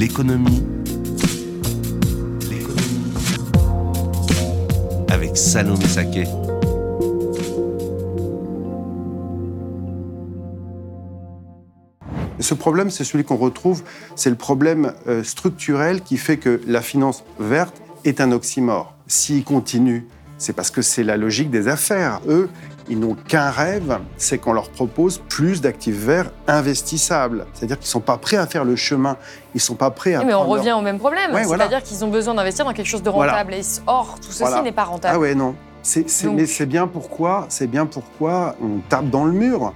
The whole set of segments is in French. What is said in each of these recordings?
L'économie. Avec Salomé Saké. Ce problème, c'est celui qu'on retrouve, c'est le problème euh, structurel qui fait que la finance verte est un oxymore. S'il continue, c'est parce que c'est la logique des affaires. Eux, ils n'ont qu'un rêve, c'est qu'on leur propose plus d'actifs verts investissables. C'est-à-dire qu'ils ne sont pas prêts à faire le chemin, ils ne sont pas prêts à... mais on revient au même problème, c'est-à-dire qu'ils ont besoin d'investir dans quelque chose de rentable. or, tout ceci n'est pas rentable. Ah ouais, non. C'est, Mais c'est bien pourquoi, c'est bien pourquoi on tape dans le mur.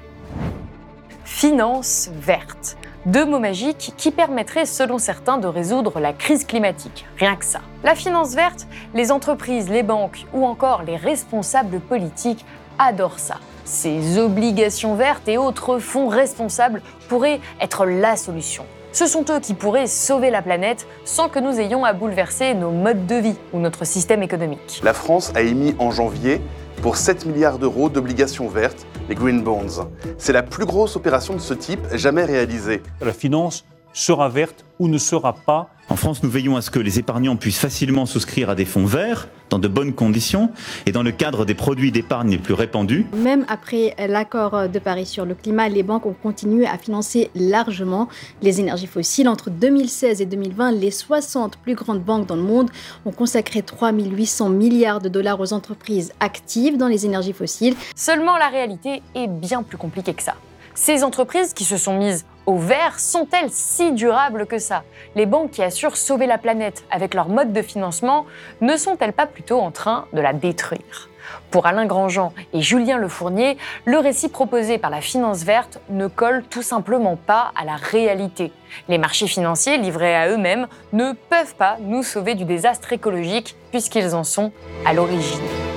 Finance verte. Deux mots magiques qui permettraient, selon certains, de résoudre la crise climatique. Rien que ça. La finance verte, les entreprises, les banques ou encore les responsables politiques adorent ça. Ces obligations vertes et autres fonds responsables pourraient être la solution. Ce sont eux qui pourraient sauver la planète sans que nous ayons à bouleverser nos modes de vie ou notre système économique. La France a émis en janvier pour 7 milliards d'euros d'obligations vertes, les Green Bonds. C'est la plus grosse opération de ce type jamais réalisée. La finance sera verte ou ne sera pas. En France, nous veillons à ce que les épargnants puissent facilement souscrire à des fonds verts dans de bonnes conditions et dans le cadre des produits d'épargne les plus répandus. Même après l'accord de Paris sur le climat, les banques ont continué à financer largement les énergies fossiles. Entre 2016 et 2020, les 60 plus grandes banques dans le monde ont consacré 3 800 milliards de dollars aux entreprises actives dans les énergies fossiles. Seulement, la réalité est bien plus compliquée que ça. Ces entreprises qui se sont mises au vert sont-elles si durables que ça? Les banques qui assurent sauver la planète avec leur mode de financement ne sont-elles pas plutôt en train de la détruire? Pour Alain Grandjean et Julien Lefournier, le récit proposé par la finance verte ne colle tout simplement pas à la réalité. Les marchés financiers livrés à eux-mêmes ne peuvent pas nous sauver du désastre écologique puisqu'ils en sont à l'origine.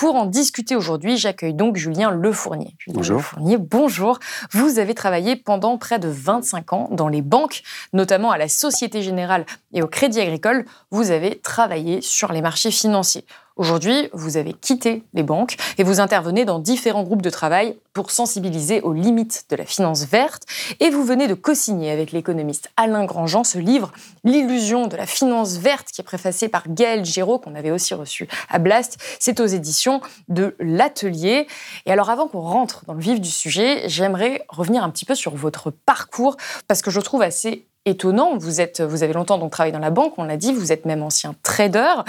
Pour en discuter aujourd'hui, j'accueille donc Julien Lefournier. bonjour. Lefournier, bonjour. Vous avez travaillé pendant près de 25 ans dans les banques, notamment à la Société Générale et au Crédit Agricole. Vous avez travaillé sur les marchés financiers. Aujourd'hui, vous avez quitté les banques et vous intervenez dans différents groupes de travail pour sensibiliser aux limites de la finance verte. Et vous venez de co-signer avec l'économiste Alain Grandjean ce livre, L'illusion de la finance verte, qui est préfacé par Gaël Giraud, qu'on avait aussi reçu à Blast. C'est aux éditions de l'Atelier. Et alors, avant qu'on rentre dans le vif du sujet, j'aimerais revenir un petit peu sur votre parcours, parce que je trouve assez étonnant. Vous, êtes, vous avez longtemps travaillé dans la banque, on l'a dit, vous êtes même ancien trader.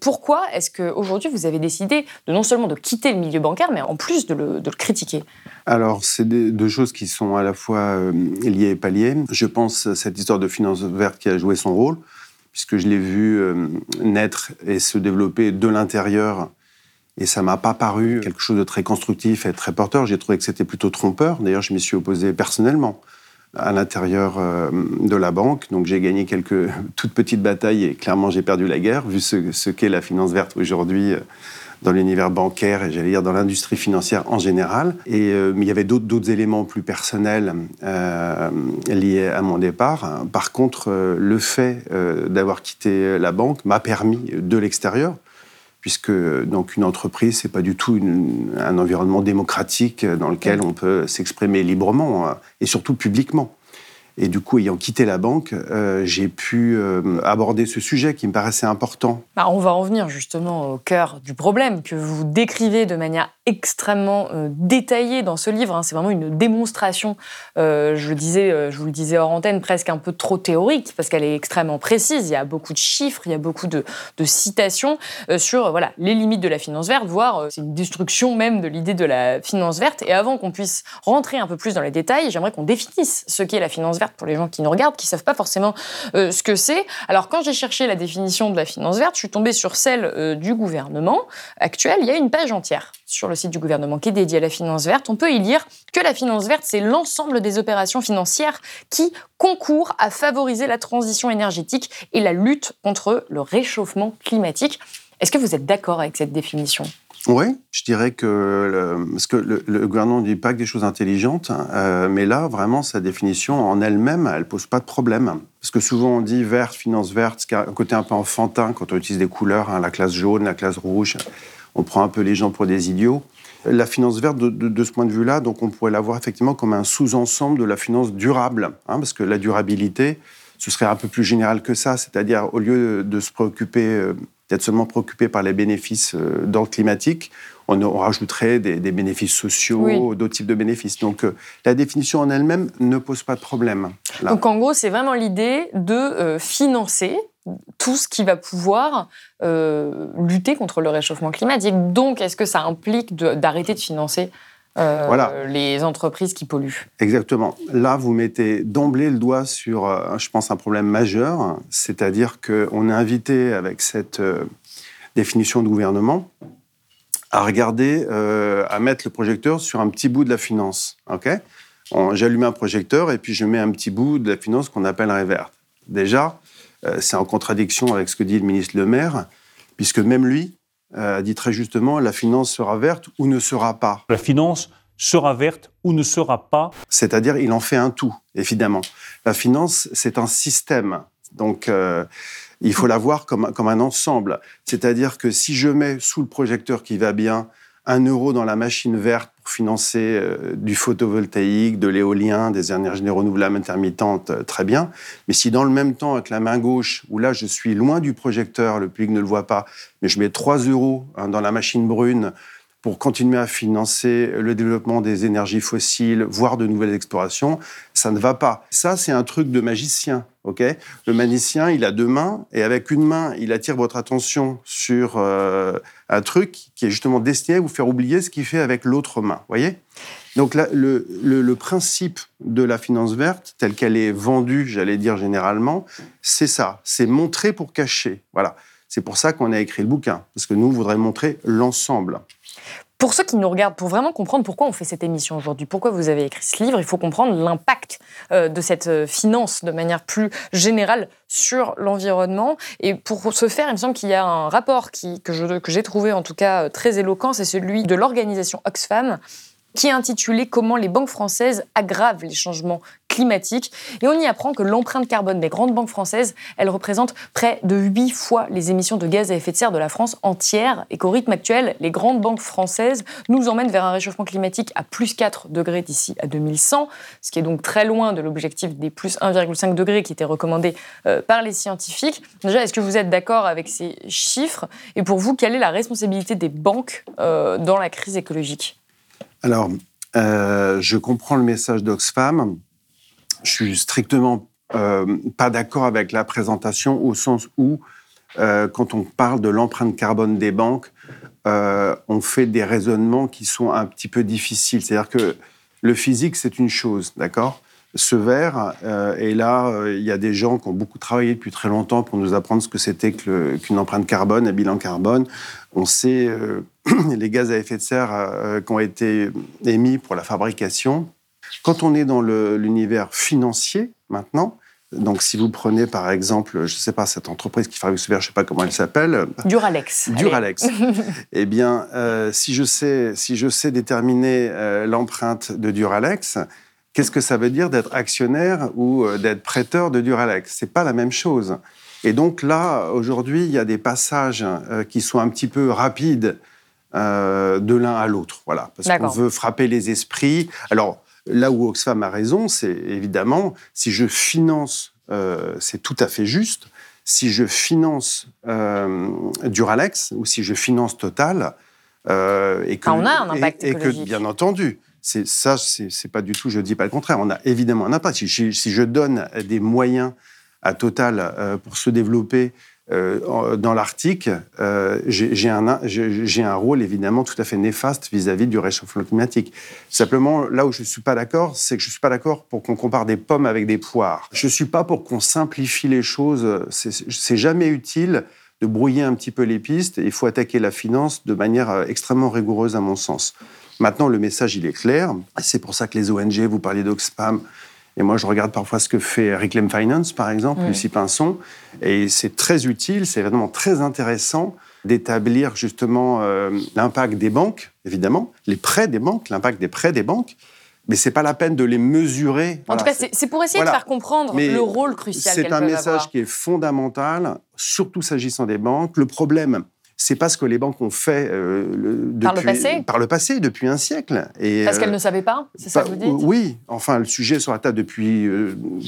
Pourquoi est-ce qu'aujourd'hui vous avez décidé de non seulement de quitter le milieu bancaire, mais en plus de le, critiquer? Alors, c'est deux choses qui sont à la fois euh, liées et pas liées. Je pense à cette histoire de finance verte qui a joué son rôle, puisque je l'ai vu euh, naître et se développer de l'intérieur et ça m'a pas paru quelque chose de très constructif et très porteur. J'ai trouvé que c'était plutôt trompeur. D'ailleurs, je m'y suis opposé personnellement à l'intérieur euh, de la banque. Donc j'ai gagné quelques toutes petites batailles et clairement j'ai perdu la guerre, vu ce, qu'est la finance verte aujourd'hui euh, dans l'univers bancaire et j'allais dire dans l'industrie financière en général. Et euh, mais il y avait d'autres éléments plus personnels liés à mon départ. Par contre, le fait d'avoir quitté la banque m'a permis de l'extérieur puisque donc une entreprise c'est pas du tout un environnement démocratique dans lequel on peut s'exprimer librement hein, et surtout publiquement. Et du coup, ayant quitté la banque, euh, j'ai pu euh, aborder ce sujet qui me paraissait important. Bah, on va en venir justement au cœur du problème que vous décrivez de manière extrêmement euh, détaillée dans ce livre. Hein. C'est vraiment une démonstration, je, vous le disais hors antenne, presque un peu trop théorique, parce qu'elle est extrêmement précise. Il y a beaucoup de chiffres, il y a beaucoup de, de citations sur voilà, les limites de la finance verte, voire c'est une destruction même de l'idée de la finance verte. Et avant qu'on puisse rentrer un peu plus dans les détails, j'aimerais qu'on définisse ce qu'est la finance verte pour les gens qui nous regardent, qui ne savent pas forcément euh, ce que c'est. Alors, quand j'ai cherché la définition de la finance verte, je suis tombée sur celle euh, du gouvernement actuel. Il y a une page entière sur le site du gouvernement qui est dédiée à la finance verte. On peut y lire que la finance verte, c'est l'ensemble des opérations financières qui concourent à favoriser la transition énergétique et la lutte contre le réchauffement climatique. Est-ce que vous êtes d'accord avec cette définition? Oui, je dirais que le, parce que le, gouvernement ne dit pas que des choses intelligentes, euh, mais là, vraiment, sa définition en elle-même, elle pose pas de problème. Parce que souvent, on dit verte, finance verte, ce qui a un côté un peu enfantin quand on utilise des couleurs, hein, la classe jaune, la classe rouge, on prend un peu les gens pour des idiots. La finance verte, de, ce point de vue-là, donc on pourrait la voir effectivement comme un sous-ensemble de la finance durable, hein, parce que la durabilité, ce serait un peu plus général que ça, c'est-à-dire au lieu de se préoccuper euh, d'être seulement préoccupé par les bénéfices euh, d'ordre climatique, on, rajouterait des, bénéfices sociaux, d'autres types de bénéfices. Donc euh, la définition en elle-même ne pose pas de problème. Donc en gros, c'est vraiment l'idée de euh, financer tout ce qui va pouvoir lutter contre le réchauffement climatique. Donc est-ce que ça implique d'arrêter de financer euh, voilà. les entreprises qui polluent. Exactement. Là, vous mettez d'emblée le doigt sur, euh, je pense, un problème majeur, c'est-à-dire qu'on est invité avec cette euh, définition de gouvernement à regarder, à mettre le projecteur sur un petit bout de la finance. Ok? J'allume un projecteur et puis je mets un petit bout de la finance qu'on appelle verte. Déjà, c'est en contradiction avec ce que dit le ministre Le Maire, puisque même lui, euh, dit très justement, la finance sera verte ou ne sera pas. La finance sera verte ou ne sera pas. C'est-à-dire, il en fait un tout, évidemment. La finance, c'est un système. Donc, euh, il faut la voir comme, comme un ensemble. C'est-à-dire que si je mets sous le projecteur qui va bien un euro dans la machine verte pour financer euh, du photovoltaïque, de l'éolien, des énergies renouvelables intermittentes, euh, très bien. Mais si dans le même temps, avec la main gauche, où là je suis loin du projecteur, le public ne le voit pas, mais je mets 3 euros hein, dans la machine brune pour continuer à financer le développement des énergies fossiles, voire de nouvelles explorations, ça ne va pas. Ça, c'est un truc de magicien. ok? Le magicien, il a deux mains, et avec une main, il attire votre attention sur euh, un truc qui est justement destiné à vous faire oublier ce qu'il fait avec l'autre main. voyez? Donc le, le, principe de la finance verte, telle qu'elle est vendue, j'allais dire généralement, c'est ça, c'est montrer pour cacher. Voilà. C'est pour ça qu'on a écrit le bouquin, parce que nous, on voudrait montrer l'ensemble. Pour ceux qui nous regardent, pour vraiment comprendre pourquoi on fait cette émission aujourd'hui, pourquoi vous avez écrit ce livre, il faut comprendre l'impact euh, de cette euh, finance de manière plus générale sur l'environnement. Et pour ce faire, il me semble qu'il y a un rapport que j'ai trouvé en tout cas euh, très éloquent, c'est celui de l'organisation Oxfam qui est intitulé Comment les banques françaises aggravent les changements climatiques. Et on y apprend que l'empreinte carbone des grandes banques françaises, elle représente près de 8 fois les émissions de gaz à effet de serre de la France entière et qu'au rythme actuel, les grandes banques françaises nous emmènent vers un réchauffement climatique à plus 4 degrés d'ici à 2100, ce qui est donc très loin de l'objectif des plus 1,5 degrés qui était recommandé euh, par les scientifiques. Déjà, est-ce que vous êtes d'accord avec ces chiffres? Et pour vous, quelle est la responsabilité des banques euh, dans la crise écologique? Alors, euh, je comprends le message d'Oxfam. Je suis strictement euh, pas d'accord avec la présentation au sens où, euh, quand on parle de l'empreinte carbone des banques, on fait des raisonnements qui sont un petit peu difficiles. C'est-à-dire que le physique, c'est une chose, d'accord? Ce verre. et là, il y a des gens qui ont beaucoup travaillé depuis très longtemps pour nous apprendre ce que c'était qu'une empreinte carbone, un bilan carbone. On sait les gaz à effet de serre euh, qui ont été émis pour la fabrication. Quand on est dans l'univers financier maintenant, donc, si vous prenez par exemple, je ne sais pas, cette entreprise qui fabrique ce verre, je ne sais pas comment elle s'appelle. Duralex. Duralex. eh bien, euh, si, je sais, si je sais déterminer euh, l'empreinte de Duralex, qu'est-ce que ça veut dire d'être actionnaire ou d'être prêteur de Duralex? C'est pas la même chose. Et donc là, aujourd'hui, il y a des passages qui sont un petit peu rapides euh, de l'un à l'autre. Voilà, parce qu'on veut frapper les esprits. Alors, là où Oxfam a raison, c'est évidemment, si je finance, euh, c'est tout à fait juste, si je finance euh, Duralex ou si je finance Total, et que, on a un impact et, que bien entendu, c'est ça, c'est pas du tout, je dis pas le contraire, on a évidemment un impact. Si, si je donne des moyens à Total pour se développer euh, dans l'Arctique, euh, j'ai un, rôle évidemment tout à fait néfaste vis-à-vis du réchauffement climatique. Simplement, là où je ne suis pas d'accord, c'est que je ne suis pas d'accord pour qu'on compare des pommes avec des poires. Je ne suis pas pour qu'on simplifie les choses. C'est jamais utile de brouiller un petit peu les pistes. Il faut attaquer la finance de manière euh, extrêmement rigoureuse, à mon sens. Maintenant, le message, il est clair. C'est pour ça que les ONG, vous parliez d'Oxfam, et moi, je regarde parfois ce que fait Reclaim Finance, par exemple, Lucie Pinson, et c'est très utile, c'est vraiment très intéressant d'établir justement euh, l'impact des banques, évidemment, les prêts des banques, l'impact des prêts des banques, mais c'est pas la peine de les mesurer. En tout cas, c'est pour essayer de faire comprendre le rôle crucial C'est un message qui est fondamental, surtout s'agissant des banques. Le problème, c'est pas ce que les banques ont fait euh, par, le passé par le passé, depuis un siècle. Et, Parce qu'elles euh, ne savaient pas C'est ça que vous dites Oui, enfin, le sujet est sur la table depuis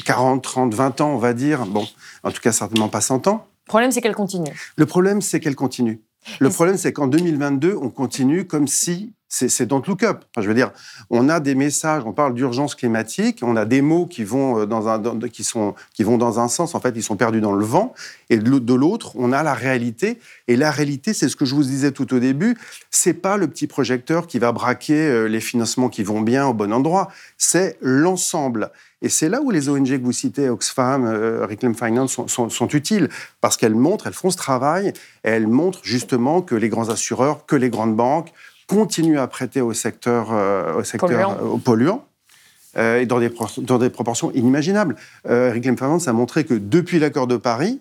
40, 30, 20 ans, on va dire. Bon, en tout cas, certainement pas 100 ans. Le problème, c'est qu'elle continue. Le problème, c'est qu'elle continue. Le problème, c'est qu'en 2022, on continue comme si c'est don't look up. je veux dire, on a des messages, on parle d'urgence climatique, on a des mots qui vont euh, dans un, qui sont, qui vont dans un sens, en fait, ils sont perdus dans le vent. Et de l'autre, on a la réalité. Et la réalité, c'est ce que je vous disais tout au début, c'est pas le petit projecteur qui va braquer euh, les financements qui vont bien au bon endroit. C'est l'ensemble. Et c'est là où les ONG que vous citez, Oxfam, euh, Reclaim Finance, sont, sont utiles, parce qu'elles montrent, elles font ce travail, et elles montrent justement que les grands assureurs, que les grandes banques, continue à prêter au secteur, euh, au secteur polluant. Euh, euh, et dans des, dans des proportions inimaginables. Reclaim Finance a montré que depuis l'accord de Paris,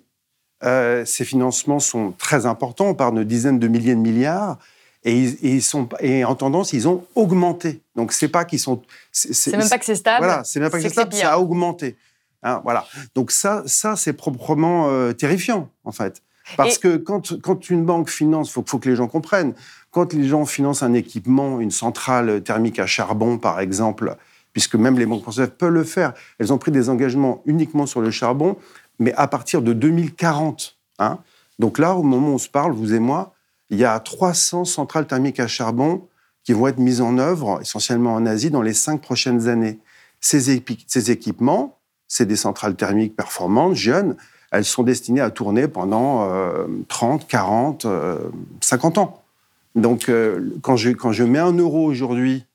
ces financements sont très importants, on parle de dizaines de milliers de milliards, et ils, sont et en tendance, ils ont augmenté. Donc c'est pas qu'ils sont. C'est même pas que c'est stable. Voilà, c'est même pas que c'est stable, ça a augmenté. Hein, voilà. Donc ça, ça c'est proprement terrifiant en fait. Parce que quand, quand, une banque finance, il faut, faut, que les gens comprennent, quand les gens financent un équipement, une centrale thermique à charbon, par exemple, puisque même les banques françaises peuvent le faire, elles ont pris des engagements uniquement sur le charbon, mais à partir de 2040. Hein. Donc là, au moment où on se parle, vous et moi, il y a 300 centrales thermiques à charbon qui vont être mises en œuvre, essentiellement en Asie, dans les cinq prochaines années. Ces, ces équipements, c'est des centrales thermiques performantes, jeunes, elles sont destinées à tourner pendant 30, 40, 50 ans. Donc, euh, quand, je, quand je mets un euro aujourd'hui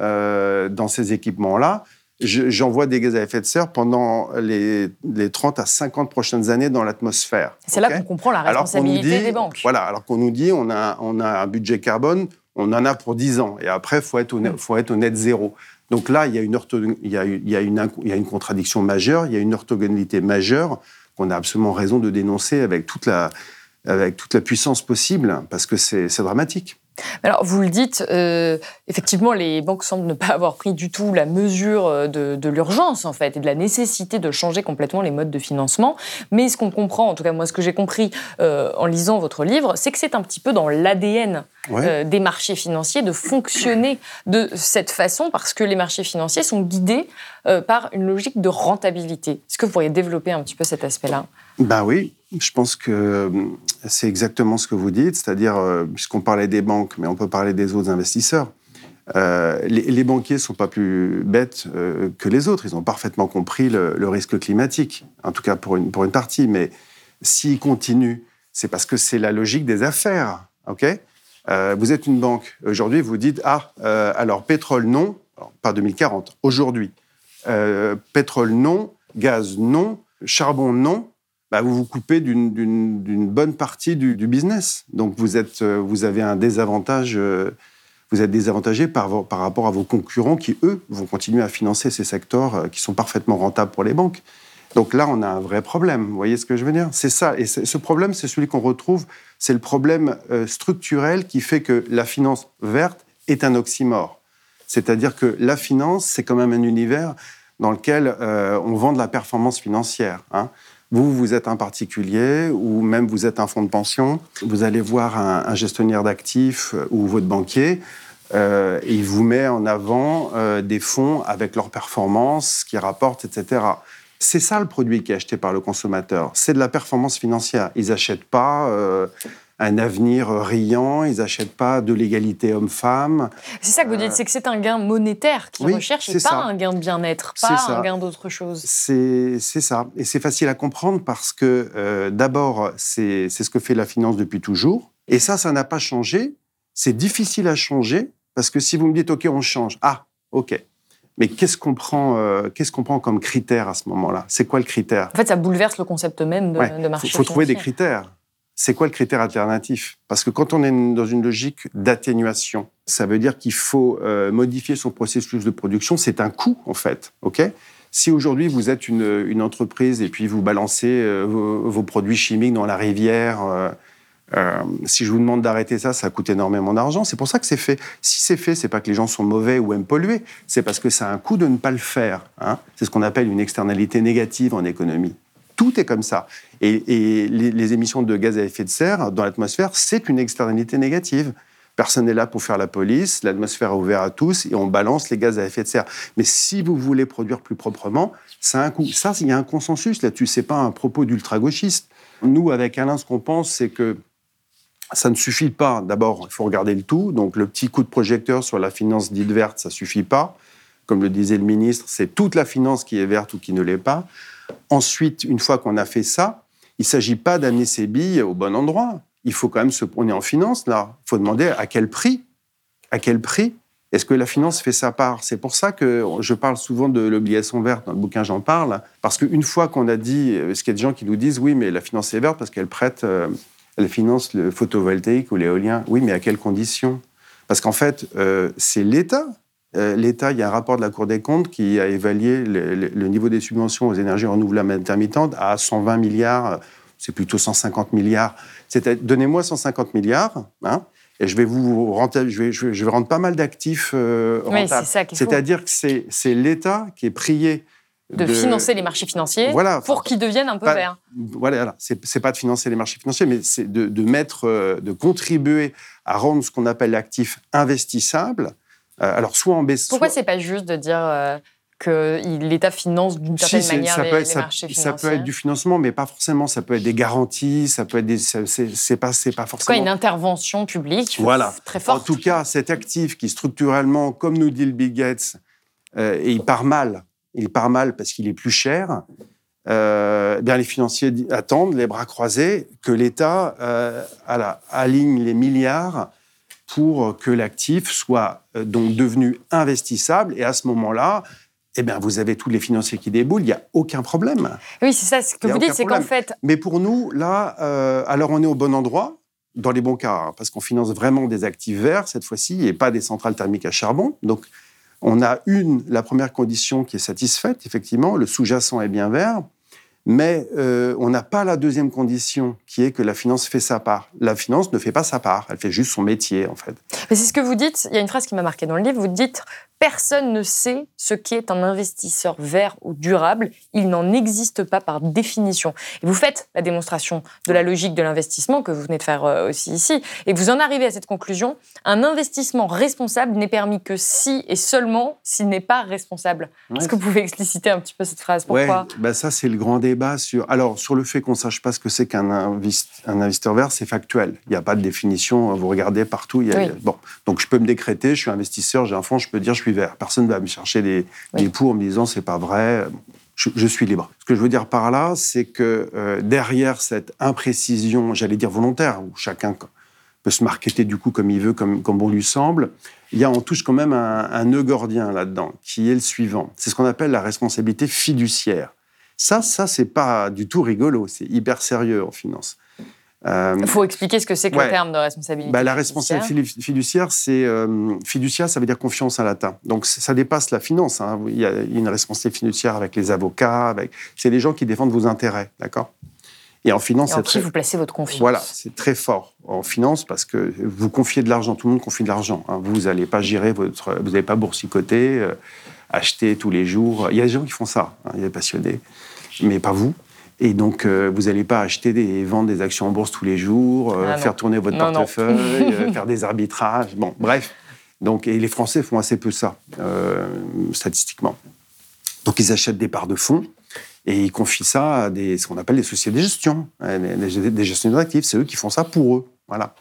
euh, dans ces équipements-là, j'envoie des gaz à effet de serre pendant les, les 30 à 50 prochaines années dans l'atmosphère. C'est là qu'on comprend la responsabilité des banques. Voilà, alors qu'on nous dit on a, on a un budget carbone, on en a pour 10 ans, et après, il faut, être au net, faut être au net zéro. Donc là, il y, a une il, y a, il, y a une, il y a une contradiction majeure, il y a une orthogonalité majeure qu'on a absolument raison de dénoncer avec toute la, avec toute la puissance possible, parce que c'est dramatique. Alors, vous le dites, euh, effectivement, les banques semblent ne pas avoir pris du tout la mesure euh, de, l'urgence, en fait, et de la nécessité de changer complètement les modes de financement. Mais ce qu'on comprend, en tout cas, moi, ce que j'ai compris euh, en lisant votre livre, c'est que c'est un petit peu dans l'ADN des marchés financiers de fonctionner de cette façon, parce que les marchés financiers sont guidés par une logique de rentabilité. Est-ce que vous pourriez développer un petit peu cet aspect-là? Ben oui, je pense que euh, c'est exactement ce que vous dites, c'est-à-dire, euh, puisqu'on parlait des banques, mais on peut parler des autres investisseurs. Euh, les, banquiers ne sont pas plus bêtes que les autres. Ils ont parfaitement compris le, risque climatique, en tout cas pour une, pour une partie. Mais s'ils continuent, c'est parce que c'est la logique des affaires. ok? Vous êtes une banque. Aujourd'hui, vous dites Ah, alors pétrole non, pas 2040, aujourd'hui. pétrole non, gaz non, charbon non. Bah, vous vous coupez d'une bonne partie du, business. Donc vous, êtes, euh, vous avez un désavantage, euh, vous êtes désavantagé par, rapport à vos concurrents qui, eux, vont continuer à financer ces secteurs euh, qui sont parfaitement rentables pour les banques. Donc là, on a un vrai problème. Vous voyez ce que je veux dire? C'est ça. Et ce problème, c'est celui qu'on retrouve, c'est le problème structurel qui fait que la finance verte est un oxymore. C'est-à-dire que la finance, c'est quand même un univers dans lequel on vend de la performance financière. Hein. Vous, vous êtes un particulier ou même vous êtes un fonds de pension. Vous allez voir un, gestionnaire d'actifs euh, ou votre banquier. Euh, il vous met en avant euh, des fonds avec leurs performances, qui rapportent, etc. C'est ça le produit qui est acheté par le consommateur. C'est de la performance financière. Ils n'achètent pas un avenir riant, ils n'achètent pas de l'égalité homme-femme. C'est ça que vous dites, c'est que c'est un gain monétaire qu'ils oui, recherchent et pas ça. un gain de bien-être, pas ça. un gain d'autre chose. C'est ça. Et c'est facile à comprendre parce que euh, d'abord, c'est ce que fait la finance depuis toujours. Et ça, ça n'a pas changé. C'est difficile à changer parce que si vous me dites, OK, on change. Ah, OK. Mais qu'est-ce qu'on prend, euh, qu'est-ce qu'on prend comme critère à ce moment-là? C'est quoi le critère? En fait, ça bouleverse le concept même de, Ouais, de marché faut, faut trouver des critères. C'est quoi le critère alternatif? Parce que quand on est dans une logique d'atténuation, ça veut dire qu'il faut euh, modifier son processus de production. C'est un coût, en fait. OK? Si aujourd'hui vous êtes une, entreprise et puis vous balancez euh, vos, produits chimiques dans la rivière, euh, si je vous demande d'arrêter ça, ça coûte énormément d'argent. C'est pour ça que c'est fait. Si c'est fait, c'est pas que les gens sont mauvais ou aiment polluer, c'est parce que ça a un coût de ne pas le faire. hein. C'est ce qu'on appelle une externalité négative en économie. Tout est comme ça. Et, les émissions de gaz à effet de serre dans l'atmosphère, c'est une externalité négative. Personne n'est là pour faire la police, l'atmosphère est ouverte à tous et on balance les gaz à effet de serre. Mais si vous voulez produire plus proprement, ça a un coût. Ça, il y a un consensus là-dessus. C'est pas un propos d'ultra-gauchiste. Nous, avec Alain, ce qu'on pense, c'est que ça ne suffit pas. D'abord, il faut regarder le tout. Donc, le petit coup de projecteur sur la finance dite verte, ça suffit pas. Comme le disait le ministre, c'est toute la finance qui est verte ou qui ne l'est pas. Ensuite, une fois qu'on a fait ça, il ne s'agit pas d'amener ses billes au bon endroit. Il faut quand même se. On est en finance, là. Il faut demander à quel prix À quel prix Est-ce que la finance fait sa part C'est pour ça que je parle souvent de l'obligation verte. Dans le bouquin, j'en parle. Parce qu'une fois qu'on a dit. Est-ce qu'il y a des gens qui nous disent oui, mais la finance est verte parce qu'elle prête. euh, elle finance le photovoltaïque ou l'éolien. Oui, mais à quelles conditions? Parce qu'en fait, euh, c'est l'État. Euh, L'État, il y a un rapport de la Cour des comptes qui a évalué le, le- le niveau des subventions aux énergies renouvelables intermittentes à 120 milliards, c'est plutôt 150 milliards. C'est- Donnez-moi 150 milliards, hein, et je vais vous renta- je vais, je vais- je vais rendre pas mal d'actifs euh, Oui, rentables. c'est ça qu'il faut. C'est-à-dire que c'est l'État qui est prié De, financer les marchés financiers Voilà. pour qu'ils deviennent un peu Pas- verts. Voilà, c'est pas de financer les marchés financiers, mais c'est de, de mettre, euh, de contribuer à rendre ce qu'on appelle l'actif investissable. Euh, alors, soit en baisse. Pourquoi soit- c'est pas juste de dire euh, que l'État finance d'une certaine manière ça les, peut être- les ça- marchés ça financiers peut être du financement, mais pas forcément. Ça peut être des garanties, ça peut être des. ça- C'est pas, c'est pas En forcément. une intervention publique Voilà. très En forte. tout cas, cet actif qui structurellement, comme nous dit le Bill Gates, euh, et il part mal, il part mal parce qu'il est plus cher. euh, eh bien les financiers attendent les bras croisés que l'État euh, aligne les milliards pour que l'actif soit euh, donc devenu investissable. Et à ce moment-là, eh bien, vous avez tous les financiers qui déboulent, il n'y a aucun problème. Oui, c'est ça. Ce que vous dites, c'est qu'en fait, Mais pour nous, là, euh, alors on est au bon endroit, dans les bons cas, hein, parce qu'on finance vraiment des actifs verts cette fois-ci, et pas des centrales thermiques à charbon. Donc, on a une, la première condition qui est satisfaite, effectivement, le sous-jacent est bien vert, mais euh, on n'a pas la deuxième condition, qui est que la finance fait sa part. La finance ne fait pas sa part, elle fait juste son métier, en fait. mais c'est ce que vous dites. Il y a une phrase qui m'a marqué dans le livre. Vous dites personne ne sait ce qu'est un investisseur vert ou durable. Il n'en existe pas par définition. Et vous faites la démonstration de la logique de l'investissement que vous venez de faire euh, aussi ici, et vous en arrivez à cette conclusion un investissement responsable n'est permis que si et seulement s'il n'est pas responsable. Est-ce que vous pouvez expliciter un petit peu cette phrase? Pourquoi? Ouais, bah ça c'est le grand débat sur. Alors sur le fait qu'on sache pas ce que c'est qu'un invest- un investisseur vert, c'est factuel. Il n'y a pas de définition. Vous regardez partout. il Y a, Oui. il y a- bon, donc je peux me décréter. Je suis investisseur, j'ai un fonds, je peux dire je suis vert. Personne va me chercher Oui. des poux en me disant c'est pas vrai. Je, je suis libre. Ce que je veux dire par là, c'est que euh, derrière cette imprécision, j'allais dire volontaire, où chacun peut se marketer du coup comme il veut, comme, comme bon lui semble, il y a en touche quand même un, un nœud gordien là-dedans, qui est le suivant. C'est ce qu'on appelle la responsabilité fiduciaire. Ça, ça, c'est pas du tout rigolo, c'est hyper sérieux en finance. Euh, Il faut expliquer ce que c'est que Ouais. le terme de responsabilité. bah, la responsabilité fiduciaire, c'est euh, fiduciaire, ça veut dire confiance à latin. Donc ça dépasse la finance. hein. Il y a une responsabilité fiduciaire avec les avocats, avec c'est les gens qui défendent vos intérêts, d'accord? Et en finance, Et en qui très vous placez votre confiance voilà, c'est très fort en finance parce que vous confiez de l'argent, tout le monde confie de l'argent. hein. Vous n'allez pas gérer votre, vous n'allez pas boursicoter, euh, acheter tous les jours. Il y a des gens qui font ça, hein, il y a des passionnés, mais pas vous. Et donc, euh, vous n'allez pas acheter des, vendre des actions en bourse tous les jours, euh, Ah faire tourner votre Non, portefeuille, euh, faire des arbitrages. Bon, bref. Donc, et les Français font assez peu ça, statistiquement. Donc, ils achètent des parts de fonds et ils confient ça à des, ce qu'on appelle les sociétés de gestion, des, des gestionnaires d'actifs. C'est eux qui font ça pour eux. Voilà.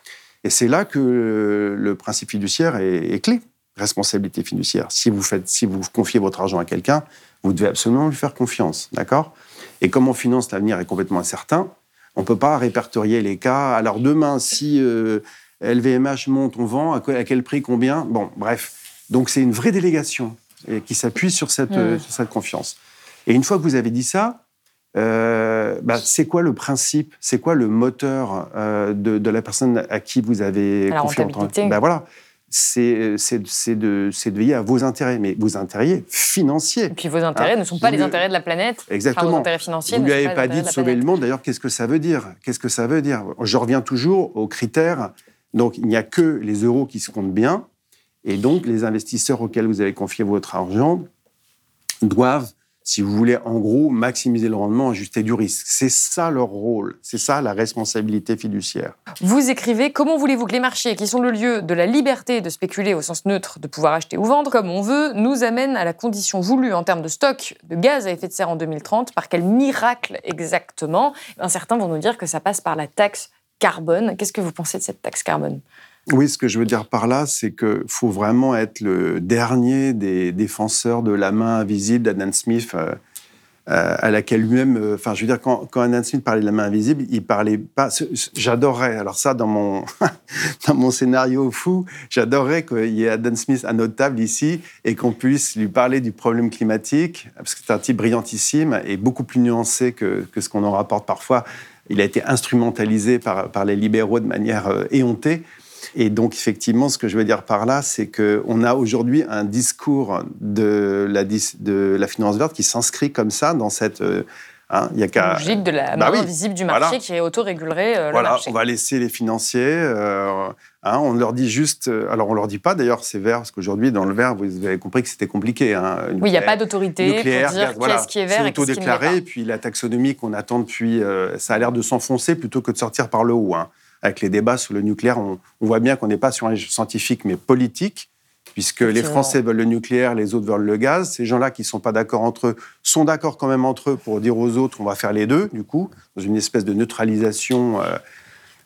Et c'est là que le principe fiduciaire est, clé. Responsabilité fiduciaire. Si vous, faites, si vous confiez votre argent à quelqu'un, vous devez absolument lui faire confiance. D'accord? Et comme on finance, l'avenir est complètement incertain. On ne peut pas répertorier les cas. Alors demain, si LVMH monte, on vend, à quel prix, combien? Bon, bref. Donc c'est une vraie délégation qui s'appuie sur cette, mmh. sur cette confiance. Et une fois que vous avez dit ça, euh, bah, c'est quoi le principe, c'est quoi le moteur euh, de, la personne à qui vous avez la confiance bah, voilà, c'est de, de, veiller à vos intérêts, mais vos intérêts financiers. Et puis vos intérêts ne sont pas les intérêts de la planète. Exactement. vos intérêts financiers. Vous ne lui avez pas, dit de, sauver le monde. D'ailleurs, qu'est-ce que ça veut dire? Qu'est-ce que ça veut dire? Je reviens toujours aux critères. Donc, il n'y a que les euros qui se comptent bien, et donc les investisseurs auxquels vous avez confié votre argent doivent si vous voulez, en gros, maximiser le rendement, ajuster du risque. C'est ça leur rôle, c'est ça la responsabilité fiduciaire. Vous écrivez Comment voulez-vous que les marchés, qui sont le lieu de la liberté de spéculer au sens neutre, de pouvoir acheter ou vendre comme on veut, nous amènent à la condition voulue en termes de stock de gaz à effet de serre en 2030 Par quel miracle exactement? Certains vont nous dire que ça passe par la taxe carbone. Qu'est-ce que vous pensez de cette taxe carbone? Oui, ce que je veux dire par là, c'est qu'il faut vraiment être le dernier des défenseurs de la main invisible d'Adam Smith, euh, euh, à laquelle lui-même, euh, enfin, je veux dire, quand, quand Adam Smith parlait de la main invisible, il parlait pas. J'adorerais, alors ça, dans mon, dans mon scénario fou, j'adorerais qu'il y ait Adam Smith à notre table ici et qu'on puisse lui parler du problème climatique, parce que c'est un type brillantissime et beaucoup plus nuancé que, que ce qu'on en rapporte parfois. Il a été instrumentalisé par, par les libéraux de manière éhontée. Et donc, effectivement, ce que je veux dire par là, c'est qu'on a aujourd'hui un discours de la, de la finance verte qui s'inscrit comme ça dans cette. Euh, hein, y a qu'à. logique de la bah main invisible du marché qui autorégulerait euh, voilà, le marché. on va laisser les financiers. Euh, hein, on leur dit juste. Alors, on leur dit pas d'ailleurs c'est vert, parce qu'aujourd'hui, dans le vert, vous avez compris que c'était compliqué. Hein, oui, il n'y a pas d'autorité pour dire qu'est-ce qui est vert et qu'est-ce qui n'est pas. Et puis la taxonomie qu'on attend depuis. ça a l'air de s'enfoncer plutôt que de sortir par le haut. Avec les débats sur le nucléaire, on, voit bien qu'on n'est pas sur un scientifique, mais politique, puisque les Français veulent le nucléaire, les autres veulent le gaz. Ces gens-là qui ne sont pas d'accord entre eux sont d'accord quand même entre eux pour dire aux autres on va faire les deux, du coup, dans une espèce de neutralisation. Euh,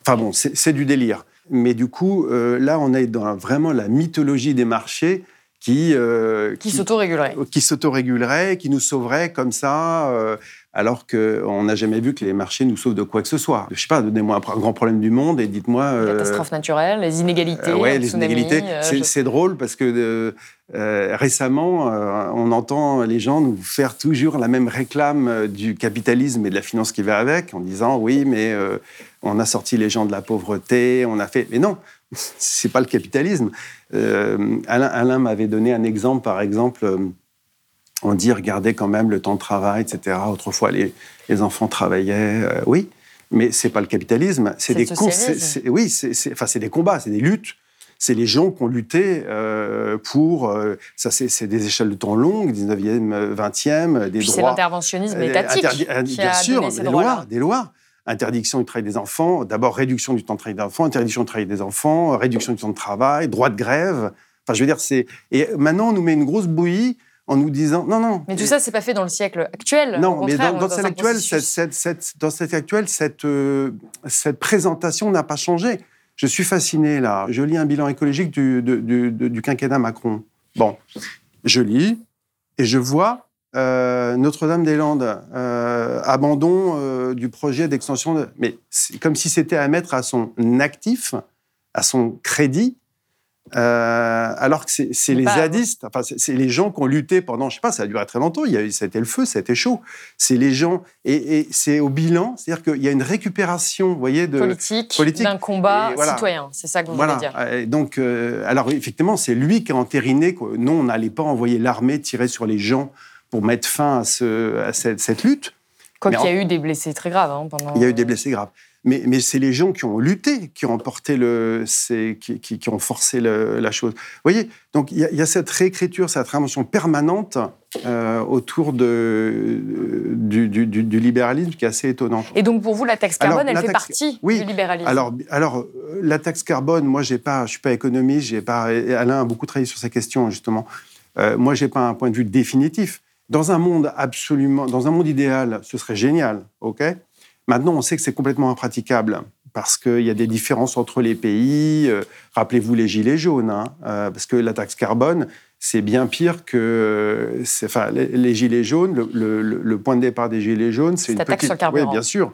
enfin bon, c'est du délire. Mais du coup, euh, là, on est dans vraiment la mythologie des marchés qui... Euh, qui, s'autorégulerait. Qui s'autorégulerait, qui nous sauverait comme ça alors qu'on n'a jamais vu que les marchés nous sauvent de quoi que ce soit. Je sais pas, donnez-moi un grand problème du monde et dites-moi... Les euh, catastrophes naturelles, les inégalités, euh, ouais, les inégalités. Euh, c'est drôle parce que récemment, on entend les gens nous faire toujours la même réclame du capitalisme et de la finance qui va avec, en disant oui, mais on a sorti les gens de la pauvreté, on a fait... Mais non, c'est pas le capitalisme. Alain, Alain m'avait donné un exemple, par exemple on dit regardez quand même le temps de travail, etc. Autrefois, les, enfants travaillaient, euh, oui, mais c'est pas le capitalisme. C'est des oui, c'est enfin c'est des combats, c'est des luttes. C'est les gens qui ont lutté euh, pour euh, ça. C'est des échelles de temps longues, 19e, 20e, des Puis droits. C'est l'interventionnisme étatique. bien sûr, des lois, des lois interdiction du travail des enfants, d'abord réduction du temps de travail des enfants, interdiction du travail des enfants, réduction du temps de travail, droit de grève. Enfin, je veux dire, c'est. Et maintenant, on nous met une grosse bouillie en nous disant non, non. Mais tout ça, c'est pas fait dans le siècle actuel. Non, mais dans, dans, siècle actuel, cette, cette, dans siècle actuel, cette, euh, cette présentation n'a pas changé. Je suis fasciné là. Je lis un bilan écologique du, du, quinquennat Macron. Bon, je lis et je vois euh, Notre-Dame-des-Landes, euh, abandon du projet d'extension. De... Mais comme si c'était à mettre à son actif, à son crédit, euh, alors que c'est les zadistes, enfin, c'est les gens qui ont lutté pendant, je sais pas, ça a duré très longtemps, il y a ça a été le feu, ça a été chaud. C'est les gens, et, c'est au bilan, c'est-à-dire qu'il y a une récupération, vous voyez, de politique, d'un combat citoyen, c'est ça que vous voilà. voulez dire. donc, euh, alors effectivement, c'est lui qui a entériné que non, on n'allait pas envoyer l'armée tirer sur les gens pour mettre fin à, ce, à cette, lutte. Quoi qu'il y a eu des blessés très graves hein, pendant. Il y a eu des blessés graves mais, c'est les gens qui ont lutté, qui ont porté le, qui, qui, ont forcé la chose. Vous voyez, donc il y, a cette réécriture, cette réinvention permanente euh, autour de, du, du, libéralisme qui est assez étonnante. Et donc pour vous, la taxe carbone, elle fait partie du libéralisme alors, alors, euh, la taxe carbone, moi, je suis pas économiste, j'ai pas, Alain a beaucoup travaillé sur ces questions, justement. Euh, moi, j'ai pas un point de vue définitif. Dans un monde absolument, dans un monde idéal, ce serait génial, ok? Maintenant, on sait que c'est complètement impraticable parce qu'il y a des différences entre les pays. Euh, rappelez-vous les gilets jaunes, hein, euh, parce que la taxe carbone, c'est bien pire que. Enfin, les, gilets jaunes, le, point de départ des gilets jaunes, c'est une taxe petite. Sur le carburant. Oui, bien sûr,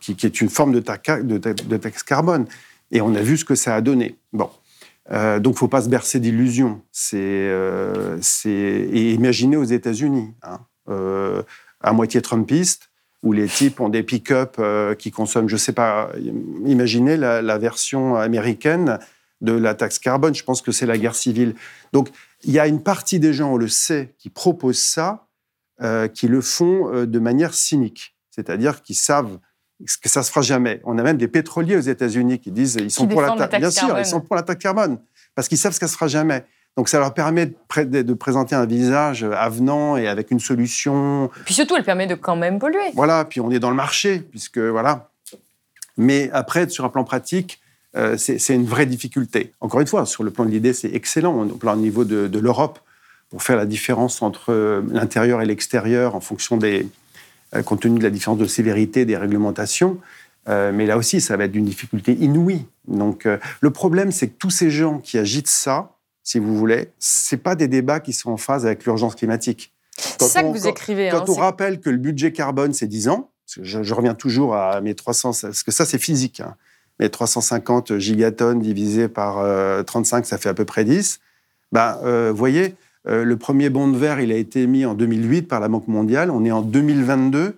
qui, est une forme de, de, taxe carbone. Et on a vu ce que ça a donné. Bon. Euh, donc, il ne faut pas se bercer d'illusions. C'est, et imaginez aux États-Unis, hein, à moitié trumpiste, où les types ont des pick-up euh, qui consomment, je ne sais pas, imaginez la, version américaine de la taxe carbone, je pense que c'est la guerre civile. Donc il y a une partie des gens, on le sait, qui proposent ça, euh, qui le font euh, de manière cynique, c'est-à-dire qu'ils savent que ça se fera jamais. On a même des pétroliers aux États-Unis qui disent ils sont pour la, taxe, bien sûr, ils sont pour la taxe carbone parce qu'ils savent que ça se fera jamais. Donc ça leur permet de, présenter un visage avenant et avec une solution. Puis surtout, elle permet de quand même polluer. Voilà, puis on est dans le marché, puisque voilà. Mais après, sur un plan pratique, euh, c'est une vraie difficulté. Encore une fois, sur le plan de l'idée, c'est excellent, au plan au niveau de, l'Europe, pour faire la différence entre euh, l'intérieur et l'extérieur en fonction des, euh, compte tenu de la différence de sévérité des réglementations. mais là aussi, ça va être d'une difficulté inouïe. Donc, le problème, c'est que tous ces gens qui agitent ça, si vous voulez, c'est pas des débats qui sont en phase avec l'urgence climatique. C'est ça que vous écrivez. Quand, hein, on rappelle que le budget carbone, c'est 10 ans, je, reviens toujours à mes 300, parce que ça, c'est physique. Hein. mes 350 gigatonnes divisé par 35, euh, ça fait à peu près 10. Bah, euh, vous voyez, euh, le premier bond de verre, il a été émis en 2008 par la Banque mondiale. On est en 2022.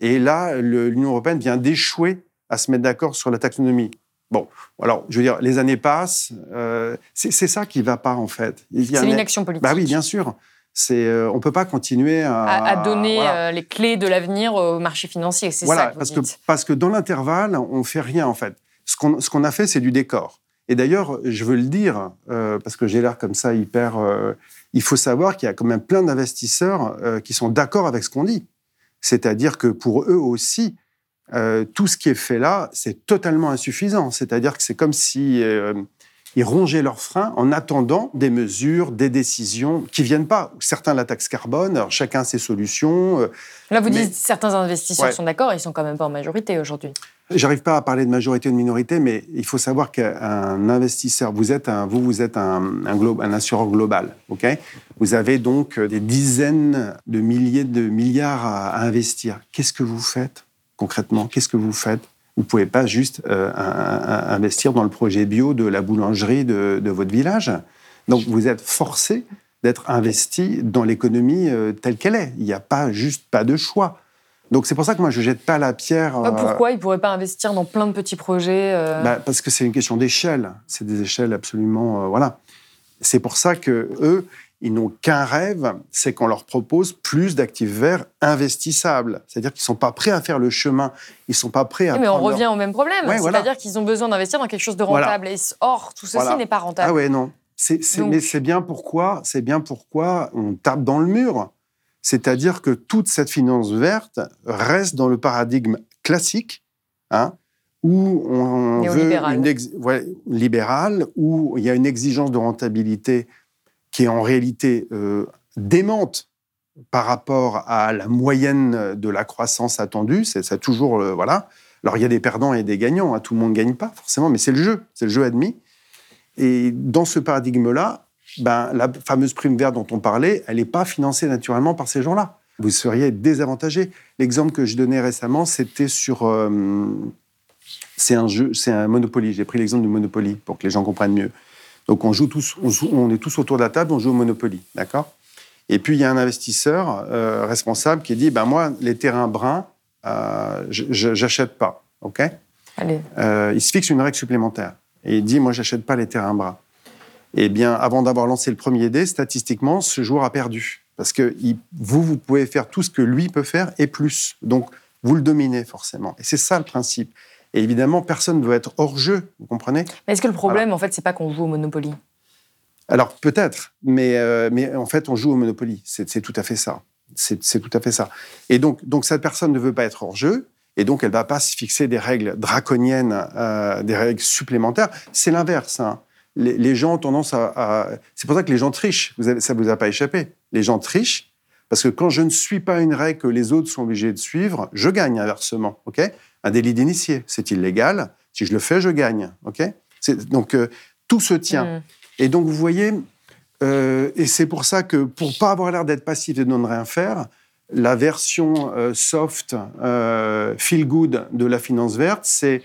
Et là, l'Union européenne vient d'échouer à se mettre d'accord sur la taxonomie. Bon, alors, je veux dire, les années passent. Euh, c'est ça qui ne va pas, en fait. C'est l'inaction politique. Bah oui, bien sûr. C'est, euh, on ne peut pas continuer à... À, donner euh, les clés de l'avenir au marché financier, c'est voilà, ça que parce que Parce que dans l'intervalle, on ne fait rien, en fait. Ce qu'on, ce qu'on a fait, c'est du décor. Et d'ailleurs, je veux le dire, parce que j'ai l'air comme ça hyper... il faut savoir qu'il y a quand même plein d'investisseurs qui sont d'accord avec ce qu'on dit. C'est-à-dire que pour eux aussi, euh, tout ce qui est fait là, c'est totalement insuffisant. C'est-à-dire que c'est comme si euh, ils rongeaient leurs freins en attendant des mesures, des décisions qui viennent pas. Certains la taxe carbone, alors chacun ses solutions. Euh, là, vous dites certains investisseurs sont d'accord, ils sont quand même pas en majorité aujourd'hui. J'arrive pas à parler de majorité ou de minorité, mais il faut savoir qu'un investisseur, vous êtes un, vous, vous êtes un, un, un assureur global, ok? Vous avez donc des dizaines de milliers de milliards à investir. Qu'est-ce que vous faites? Concrètement Qu'est-ce que vous faites? Vous ne pouvez pas juste euh, investir dans le projet bio de la boulangerie de, votre village. Donc vous êtes forcé d'être investi dans l'économie euh, telle qu'elle est. Il n'y a pas juste pas de choix. Donc c'est pour ça que moi je jette pas la pierre. Euh, pourquoi ils pourraient pas investir dans plein de petits projets bah, Parce que c'est une question d'échelle. C'est des échelles absolument voilà. C'est pour ça que eux ils n'ont qu'un rêve, c'est qu'on leur propose plus d'actifs verts investissables. C'est-à-dire qu'ils ne sont pas prêts à faire le chemin, ils ne sont pas prêts à... mais on revient au même problème, c'est-à-dire qu'ils ont besoin d'investir dans quelque chose de rentable. Et or, tout ceci n'est pas rentable. Ah ouais, non. Mais c'est bien pourquoi, c'est bien pourquoi on tape dans le mur. C'est-à-dire que toute cette finance verte reste dans le paradigme classique, hein, où on veut une libérale, où il y a une exigence de rentabilité qui est en réalité euh, démente par rapport à la moyenne de la croissance attendue. Ça toujours voilà. Alors il y a des perdants et des gagnants. Hein. Tout le monde ne gagne pas forcément, mais c'est le jeu, c'est le jeu admis. Et dans ce paradigme-là, ben, la fameuse prime verte dont on parlait, elle n'est pas financée naturellement par ces gens-là. Vous seriez désavantagé. L'exemple que je donnais récemment, c'était sur. Euh, c'est un jeu, c'est un Monopoly. J'ai pris l'exemple du Monopoly pour que les gens comprennent mieux. Donc on joue tous, on, est tous autour de la table, on joue au Monopoly, d'accord? Et puis il y a un investisseur euh, responsable qui dit, ben moi, les terrains bruns, euh, j'achète pas, ok? Euh, Il se fixe une règle supplémentaire et il dit, moi, j'achète pas les terrains bruns. Eh bien, avant d'avoir lancé le premier dé, statistiquement, ce joueur a perdu parce que vous, vous pouvez faire tout ce que lui peut faire et plus. Donc vous le dominez forcément. Et c'est ça le principe. Et évidemment, personne ne veut être hors jeu, vous comprenez? Mais est-ce que le problème, en fait, c'est pas qu'on joue au Monopoly? Alors peut-être, mais, euh, mais en fait, on joue au Monopoly. C'est tout à fait ça. C'est tout à fait ça. Et donc, donc, cette personne ne veut pas être hors jeu, et donc elle va pas se fixer des règles draconiennes, euh, des règles supplémentaires. C'est l'inverse. Hein. Les, gens ont tendance à. C'est pour ça que les gens trichent. Vous avez, ça vous a pas échappé. Les gens trichent parce que quand je ne suis pas une règle que les autres sont obligés de suivre, je gagne inversement. ok? Un délit d'initié. C'est illégal, Si je le fais, je gagne. Ok? Donc, euh, tout se tient. Mm. Et donc, vous voyez, euh, et c'est pour ça que, pour pas avoir l'air d'être passif et de ne rien faire, la version euh, soft, feel good de la finance verte, c'est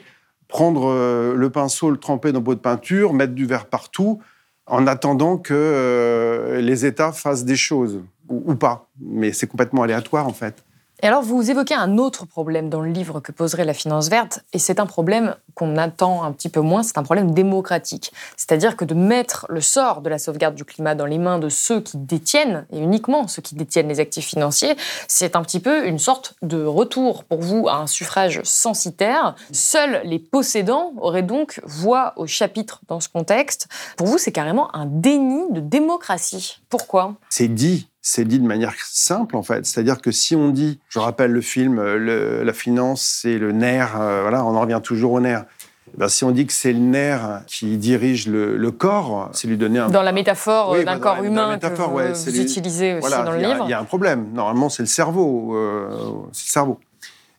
prendre le pinceau, le tremper dans pot de peinture, mettre du verre partout, en attendant que les États fassent des choses, ou, ou pas. Mais c'est complètement aléatoire, en fait. Et alors, vous évoquez un autre problème dans le livre que poserait la finance verte, et c'est un problème qu'on attend un petit peu moins, c'est un problème démocratique. C'est-à-dire que de mettre le sort de la sauvegarde du climat dans les mains de ceux qui détiennent, et uniquement ceux qui détiennent les actifs financiers, c'est un petit peu une sorte de retour pour vous à un suffrage censitaire. Seuls les possédants auraient donc voix au chapitre dans ce contexte. Pour vous, c'est carrément un déni de démocratie. Pourquoi? C'est dit, c'est dit de manière simple en fait. C'est-à-dire que si on dit, je rappelle le film, euh, le- la finance c'est le nerf, euh, voilà, on en revient toujours au nerf. Eh ben, si on dit que c'est le nerf qui dirige le, le corps, c'est lui donner un. Dans la métaphore Oui, euh, d'un dans corps dans humain métaphore, que ouais, vous, c'est vous les- utilisez aussi Voilà, dans le a- livre. Il y a un problème. Normalement, c'est le cerveau. euh, c'est le cerveau.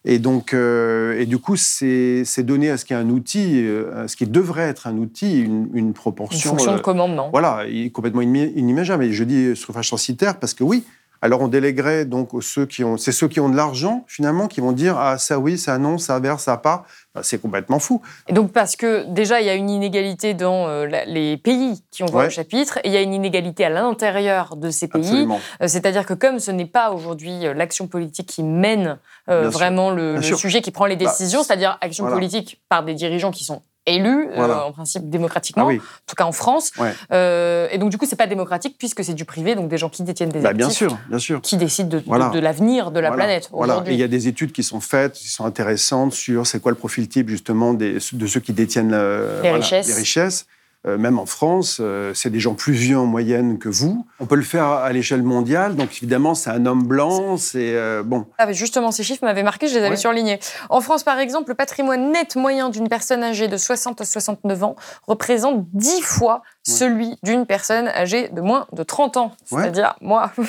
Et donc, euh, et du coup, c'est donner à ce qui est un outil, euh, à ce qui devrait être un outil, une, une Une proportion. fonction euh, de commandement. voilà, complètement inimaginable. Et je dis suffrage censitaire parce que oui, alors on déléguerait donc aux ceux qui ont, c'est ceux qui ont de l'argent finalement qui vont dire ah ça oui, ça non, ça vert, ça pas. Ben, c'est complètement fou. Et donc parce que déjà il y a une inégalité dans euh, les pays qui ont voix Ouais. au chapitre, et il y a une inégalité à l'intérieur de ces pays. Euh, C'est-à-dire que comme ce n'est pas aujourd'hui euh, l'action politique qui mène euh, sûr. vraiment le, sujet, qui prend les Bah, décisions, c'est-à-dire action voilà. politique par des dirigeants qui sont élus, euh, en principe démocratiquement, Ah oui, en tout cas en France. Ouais. Euh, et donc du coup c'est pas démocratique puisque c'est du privé, donc des gens qui détiennent des Bah, actifs, bien sûr, bien sûr. qui décident de, de- Voilà. de l'avenir de la Voilà, planète Voilà. Et il y a des études qui sont faites, qui sont intéressantes sur c'est quoi le profil type justement des, de ceux qui détiennent euh, Les richesses. les richesses. Euh, même en France, euh, c'est des gens plus vieux en moyenne que vous. On peut le faire à l'échelle mondiale, donc évidemment c'est un homme blanc, c'est euh, bon. Ah, justement, ces chiffres m'avaient marqué, je les avais Ouais. surlignés. En France, par exemple, le patrimoine net moyen d'une personne âgée de 60 à 69 ans représente 10 fois. Celui d'une personne âgée de moins de 30 ans, Ouais. c'est-à-dire moi.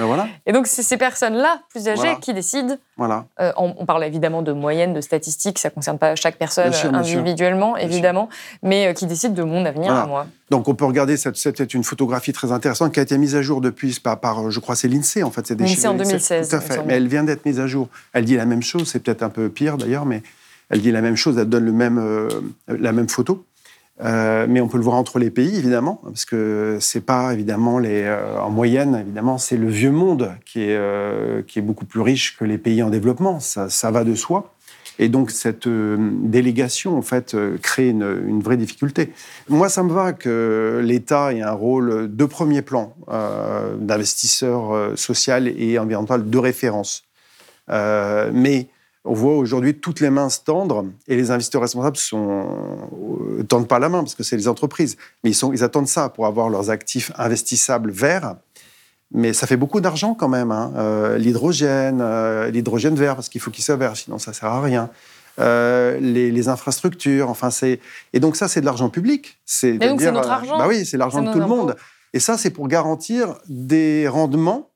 Euh, voilà, Et donc, c'est ces personnes-là, plus âgées, Voilà. qui décident. voilà. euh, on, on parle évidemment de moyenne, de statistiques, ça ne concerne pas chaque personne sûr, individuellement, évidemment, mais euh, qui décident de mon avenir à moi. Donc on peut regarder, c'était une photographie très intéressante qui a été mise à jour depuis, par, par, je crois, c'est l'INSEE en fait. c'est des L'INSEE en de 2016, Tout à fait, mais elle vient d'être mise à jour. Elle dit la même chose, c'est peut-être un peu pire d'ailleurs, mais elle dit la même chose, elle donne le même, euh, la même photo. Euh, mais on peut le voir entre les pays, évidemment, parce que c'est pas évidemment les, euh, en moyenne, évidemment, c'est le vieux monde qui est, euh, qui est beaucoup plus riche que les pays en développement. Ça, ça va de soi. Et donc cette délégation, en fait, crée une, une vraie difficulté. Moi, ça me va que l'État ait un rôle de premier plan d'investisseur social et environnemental de référence. Mais on voit aujourd'hui toutes les mains se tendre et les investisseurs responsables sont, euh, tendent pas la main parce que c'est les entreprises. Mais ils, sont, ils attendent ça pour avoir leurs actifs investissables verts. Mais ça fait beaucoup d'argent quand même. hein. Euh, l'hydrogène, euh, l'hydrogène vert, parce qu'il faut qu'il soit vert, sinon ça sert à rien. Euh, les, les infrastructures, enfin c'est et donc ça c'est de l'argent public. C'est donc, c'est dire, notre argent. Bah oui, c'est l'argent de tout le impôts. monde. Et ça c'est pour garantir des rendements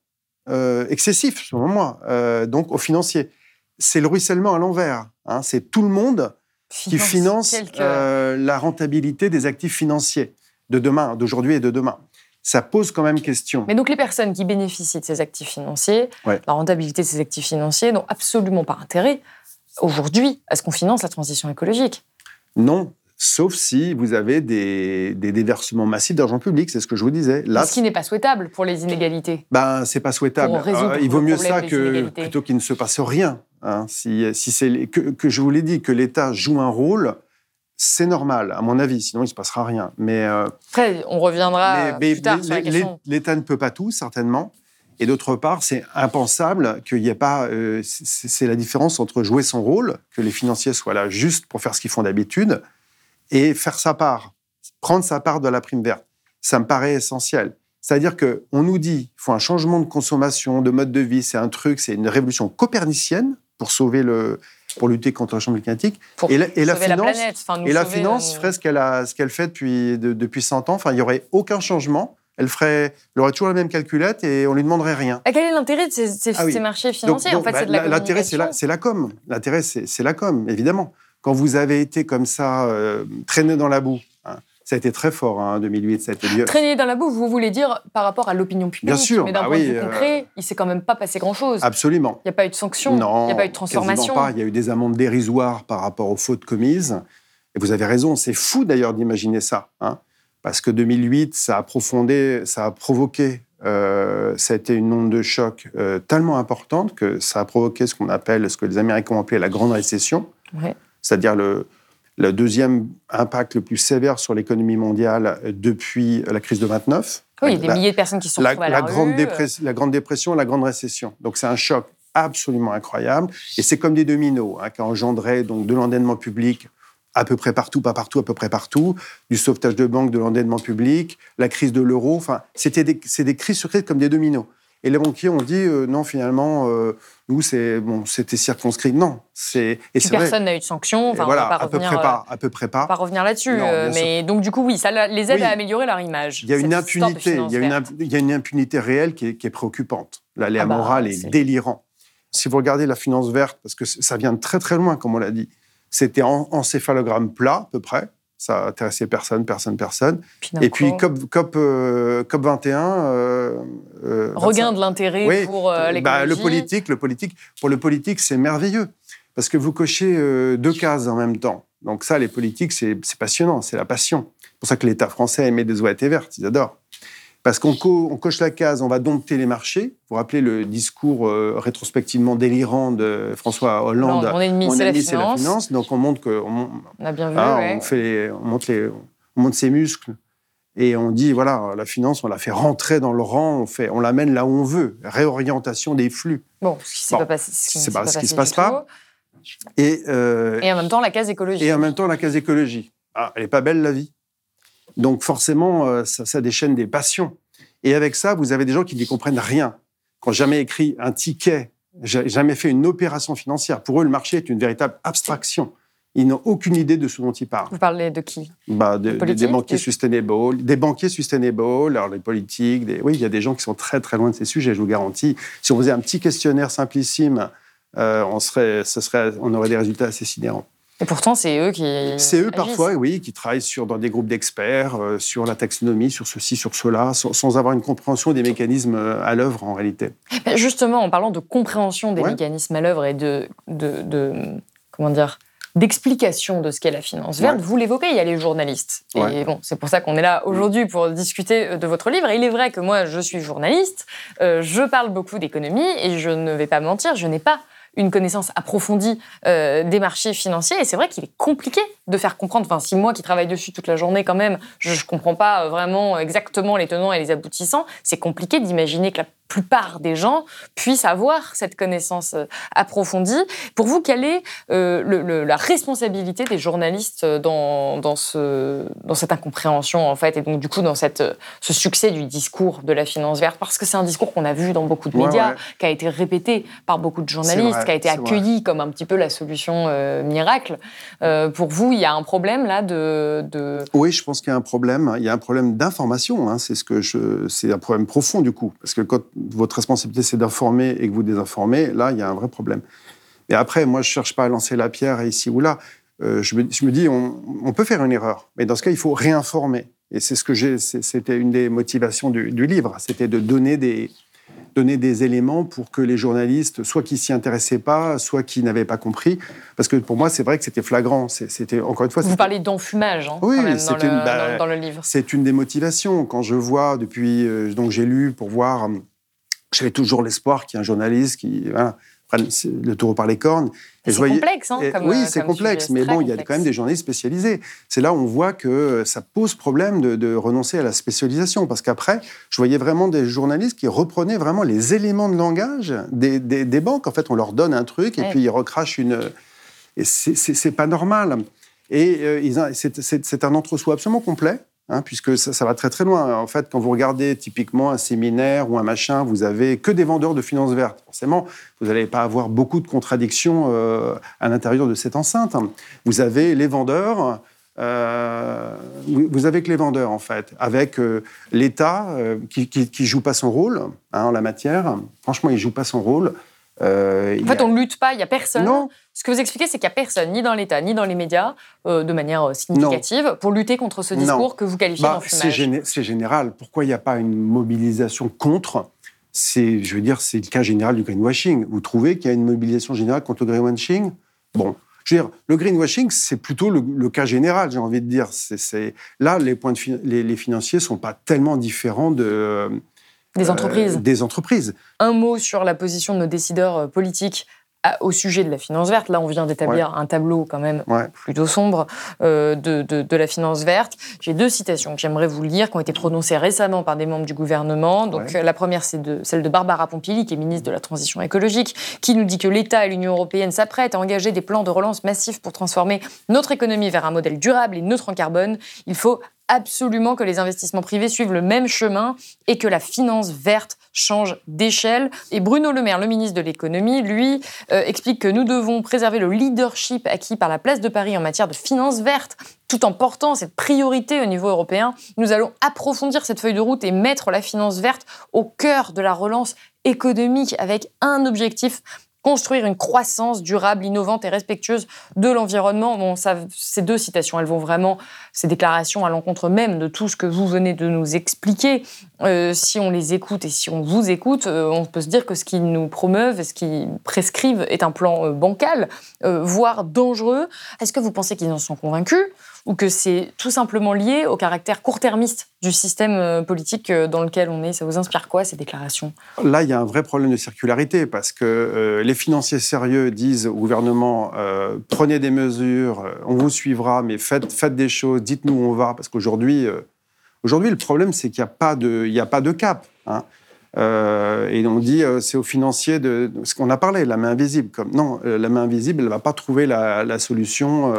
excessifs, selon moi, donc aux financiers. C'est le ruissellement à l'envers. hein. C'est tout le monde qui finance quelques- euh, la rentabilité des actifs financiers de demain, d'aujourd'hui et de demain. Ça pose quand même question. Mais donc les personnes qui bénéficient de ces actifs financiers, Ouais. la rentabilité de ces actifs financiers n'ont absolument pas intérêt aujourd'hui à ce qu'on finance la transition écologique. Non, sauf si vous avez des, des déversements massifs d'argent public, c'est ce que je vous disais. Là, ce qui n'est pas souhaitable pour les inégalités. ben, c'est pas souhaitable. Résoudre il vaut mieux ça que, plutôt qu'il ne se passe rien. Hein. Si, si c'est que, que je vous l'ai dit, que l'État joue un rôle, c'est normal, à mon avis, sinon il ne se passera rien. Mais, euh, Après, on reviendra mais- mais- plus tard sur la question. l'État ne peut pas tout, certainement. Et d'autre part, c'est impensable qu'il n'y ait pas. euh, c'est la différence entre jouer son rôle, que les financiers soient là juste pour faire ce qu'ils font d'habitude, et faire sa part, prendre sa part de la prime verte. Ça me paraît essentiel. C'est-à-dire qu'on nous dit qu'il faut un changement de consommation, de mode de vie, c'est un truc, c'est une révolution copernicienne pour sauver le, pour lutter contre le changement climatique. Pour et la, et la sauver la finance, planète. enfin, nous et la finance euh, ferait ce qu'elle a, ce qu'elle fait depuis de- depuis 100 ans. Enfin, il y aurait aucun changement. Elle ferait, elle aurait toujours la même calculette et on lui demanderait rien. Ah, Quel est l'intérêt de ces, ces- Ah oui. ces marchés Donc- financiers donc, En fait, bah, c'est de la L'intérêt, c'est la, la com. L'intérêt, c'est c'est la com, évidemment. quand vous avez été comme ça, euh, traîné dans la boue, hein, ça a été très fort, hein, 2008, ça a été lieu. Traîner dans la boue, vous voulez dire par rapport à l'opinion publique Bien sûr, mais d'un bah point de oui, vue euh, concret, il s'est quand même pas passé grand-chose. Absolument. Il n'y a pas eu de sanction, Non, il n'y a pas eu de transformation. pas. Il y a eu des amendes dérisoires par rapport aux fautes commises. Et vous avez raison, c'est fou d'ailleurs d'imaginer ça. hein, parce que 2008, ça a profondé, ça a provoqué, euh, ça a été une onde de choc euh, tellement importante que ça a provoqué ce qu'on appelle, ce que les Américains ont appelé la grande récession, Ouais. c'est-à-dire le, le deuxième impact le plus sévère sur l'économie mondiale depuis la crise de 29. Oui, il y a des milliers de personnes qui sont la, à la la, grande rue. la Grande Dépression, la Grande Récession. Donc c'est un choc absolument incroyable. Et c'est comme des dominos hein, qui a engendré donc, de l'endettement public à peu près partout, pas partout, à peu près partout, du sauvetage de banque, de l'endettement public, la crise de l'euro. Enfin, c'était des, c'est des crises sur crises comme des dominos. Et les banquiers ont dit euh, non, finalement, euh, nous, c'est bon, c'était circonscrit. Non, c'est et c'est vrai. personne n'a eu de sanction. Enfin, voilà, on va à peu près euh, pas, à peu près pas. pas revenir là-dessus. Euh, mais donc, du coup, oui, ça la- les aide Oui. à améliorer leur image. Il y a une impunité, il y a une, verte. imp- il y a une impunité réelle qui est, qui est préoccupante. L'aléa Ah bah, moral est, c'est- délirant. Si vous regardez la finance verte, parce que ça vient de très très loin, comme on l'a dit, c'était en encéphalogramme plat à peu près. Ça intéressait personne, personne, personne. Puis Et puis COP, COP, euh, COP 21. euh, euh, regain 25. de l'intérêt Oui, pour euh, bah, le politique, le politique, pour le politique, c'est merveilleux parce que vous cochez deux cases en même temps. Donc ça, les politiques, c'est c'est passionnant, c'est la passion. C'est pour ça que l'État français émet des OAT vertes, ils adorent. Parce qu'on co- on coche la case, on va dompter les marchés. Vous vous rappelez le discours euh, rétrospectivement délirant de François Hollande Non, mon ennemi, c'est la la finance. Donc on montre que on, On a bien vu, ah, ouais. on, fait les- on, monte les, on monte ses muscles et on dit voilà la finance on la fait rentrer dans le rang, on fait on l'amène là où on veut, réorientation des flux. Bon, ce qui s'est Bon, pas ne pas- ce qui se passe pas. Et, euh, Et en même temps, la case écologique. et en même temps la case écologie. Ah, elle est pas belle la vie. Donc forcément euh, ça, ça déchaîne des passions. Et avec ça vous avez des gens qui n'y comprennent rien, qui n'ont jamais écrit un ticket, ja- jamais fait une opération financière. Pour eux le marché est une véritable abstraction. Ils n'ont aucune idée de ce dont ils parlent. Vous parlez de qui? Bah, de- des- des banquiers les- sustainable, des banquiers sustainable, alors les politiques, des- oui, il y a des gens qui sont très très loin de ces sujets, je vous garantis. Si on faisait un petit questionnaire simplissime, euh, on, serait, ce serait, on aurait des résultats assez sidérants. Et pourtant, c'est eux qui. C'est eux parfois, oui, qui travaillent sur, dans des groupes d'experts, euh, sur la taxonomie, sur ceci, sur cela, sans, sans avoir une compréhension des mécanismes euh, à l'œuvre en réalité. Mais Justement, en parlant de compréhension des Ouais. mécanismes à l'œuvre et de, de, de- comment dire d'explication de ce qu'est la finance verte, Ouais. vous l'évoquez, il y a les journalistes. Et bon, c'est pour ça qu'on est là aujourd'hui pour discuter de votre livre. Et il est vrai que moi, je suis journaliste, euh, je parle beaucoup d'économie et je ne vais pas mentir, je n'ai pas une connaissance approfondie euh, des marchés financiers. Et c'est vrai qu'il est compliqué de faire comprendre. Enfin, si moi qui travaille dessus toute la journée, quand même, je ne comprends pas euh, vraiment exactement les tenants et les aboutissants, c'est compliqué d'imaginer que la plupart des gens puissent avoir cette connaissance euh, approfondie. Pour vous, quelle est euh, le- le- la responsabilité des journalistes dans, dans, ce, dans cette incompréhension, en fait, et donc du coup dans cette, euh, ce succès du discours de la finance verte? Parce que c'est un discours qu'on a vu dans beaucoup de Ouais, médias, ouais. qui a été répété par beaucoup de journalistes, vrai, qui a été vrai. accueilli comme un petit peu la solution euh, miracle. Euh, pour vous, il y a un problème là de... de... Oui, je pense qu'il y a un problème. Il y a un problème d'information. hein. C'est ce que je, c'est un problème profond du coup, parce que quand votre responsabilité c'est d'informer et que vous désinformez, là, il y a un vrai problème. Et après, moi, je cherche pas à lancer la pierre ici ou là. Euh, je, me, je me dis, on, on peut faire une erreur, mais dans ce cas, il faut réinformer. Et c'est ce que j'ai. C'était une des motivations du, du livre, c'était de donner des donner des éléments pour que les journalistes, soit qui s'y intéressaient pas, soit qui n'avaient pas compris, parce que pour moi, c'est vrai que c'était flagrant. C'était encore une fois. Vous parlez d'enfumage hein, Oui, quand même, dans, c'est le, une- bah, dans- dans le livre. c'est une des motivations. Quand je vois depuis, euh, donc j'ai lu pour voir, j'avais toujours l'espoir qu'il y ait un journaliste qui voilà, prenne le taureau par les cornes. C'est complexe, hein, comme, oui, euh, c'est complexe, mais bon, il y a quand même des journalistes spécialisés. C'est là où on voit que euh, ça pose problème de, de renoncer à la spécialisation, parce qu'après, je voyais vraiment des journalistes qui reprenaient vraiment les éléments de langage des, des- des banques. En fait, on leur donne un truc et Ouais. puis ils recrachent une. Et c'est- pas normal. Et euh, c'est un entre-soi absolument complet. Hein, puisque ça, va très très loin. En fait, quand vous regardez typiquement un séminaire ou un machin, vous avez que des vendeurs de finances vertes. Forcément, vous n'allez pas avoir beaucoup de contradictions euh, à l'intérieur de cette enceinte. Vous avez les vendeurs. euh, vous avez que les vendeurs, en fait, avec euh, l'État qui, qui joue pas son rôle hein, en la matière. Franchement, il joue pas son rôle. Euh, en fait, on ne lutte pas, il n'y a personne. Non. Ce que vous expliquez, c'est qu'il n'y a personne, ni dans l'État, ni dans les médias, euh, de manière euh, significative, pour lutter contre ce discours que vous qualifiez bah. C'est général. Pourquoi il n'y a pas une mobilisation contre? C'est, je veux dire, c'est le cas général du greenwashing. Vous trouvez qu'il y a une mobilisation générale contre le greenwashing? Bon, je veux dire, le greenwashing, c'est plutôt le, cas général, j'ai envie de dire. C'est, là, les points de les, les, financiers sont pas tellement différents de des entreprises. des entreprises. Un mot sur la position de nos décideurs politiques au sujet de la finance verte. Là, on vient d'établir un tableau quand même plutôt sombre euh, de, de, la finance verte. J'ai deux citations que j'aimerais vous lire, qui ont été prononcées récemment par des membres du gouvernement. Donc, la première, c'est de, celle de Barbara Pompili, qui est ministre de la Transition écologique, qui nous dit que l'État et l'Union européenne s'apprêtent à engager des plans de relance massifs pour transformer notre économie vers un modèle durable et neutre en carbone. Il faut absolument que les investissements privés suivent le même chemin et que la finance verte change d'échelle. Et Bruno Le Maire, le ministre de l'économie, lui, euh, explique que nous devons préserver le leadership acquis par la place de Paris en matière de finance verte, tout en portant cette priorité au niveau européen. Nous allons approfondir cette feuille de route et mettre la finance verte au cœur de la relance économique avec un objectif construire une croissance durable, innovante et respectueuse de l'environnement. Bon, ces deux citations, elles vont vraiment, ces déclarations à l'encontre même de tout ce que vous venez de nous expliquer. Euh, si on les écoute et si on vous écoute, euh, on peut se dire que ce qu'ils nous promeuvent, ce qu'ils prescrivent est un plan euh, bancal, voire dangereux. Est-ce que vous pensez qu'ils en sont convaincus? Ou que c'est tout simplement lié au caractère court-termiste du système euh, politique euh, dans lequel on est? Ça vous inspire quoi, ces déclarations? Là, il y a un vrai problème de circularité parce que euh, les financiers sérieux disent au gouvernement prenez des mesures, on vous suivra, mais faites, des choses, dites-nous où on va, parce qu'aujourd'hui, aujourd'hui, le problème, c'est qu'il n'y a, pas de, a pas de cap. Hein. et on dit c'est aux financiers de, ce qu'on a parlé, la main invisible. Non, la main invisible, elle ne va pas trouver la, solution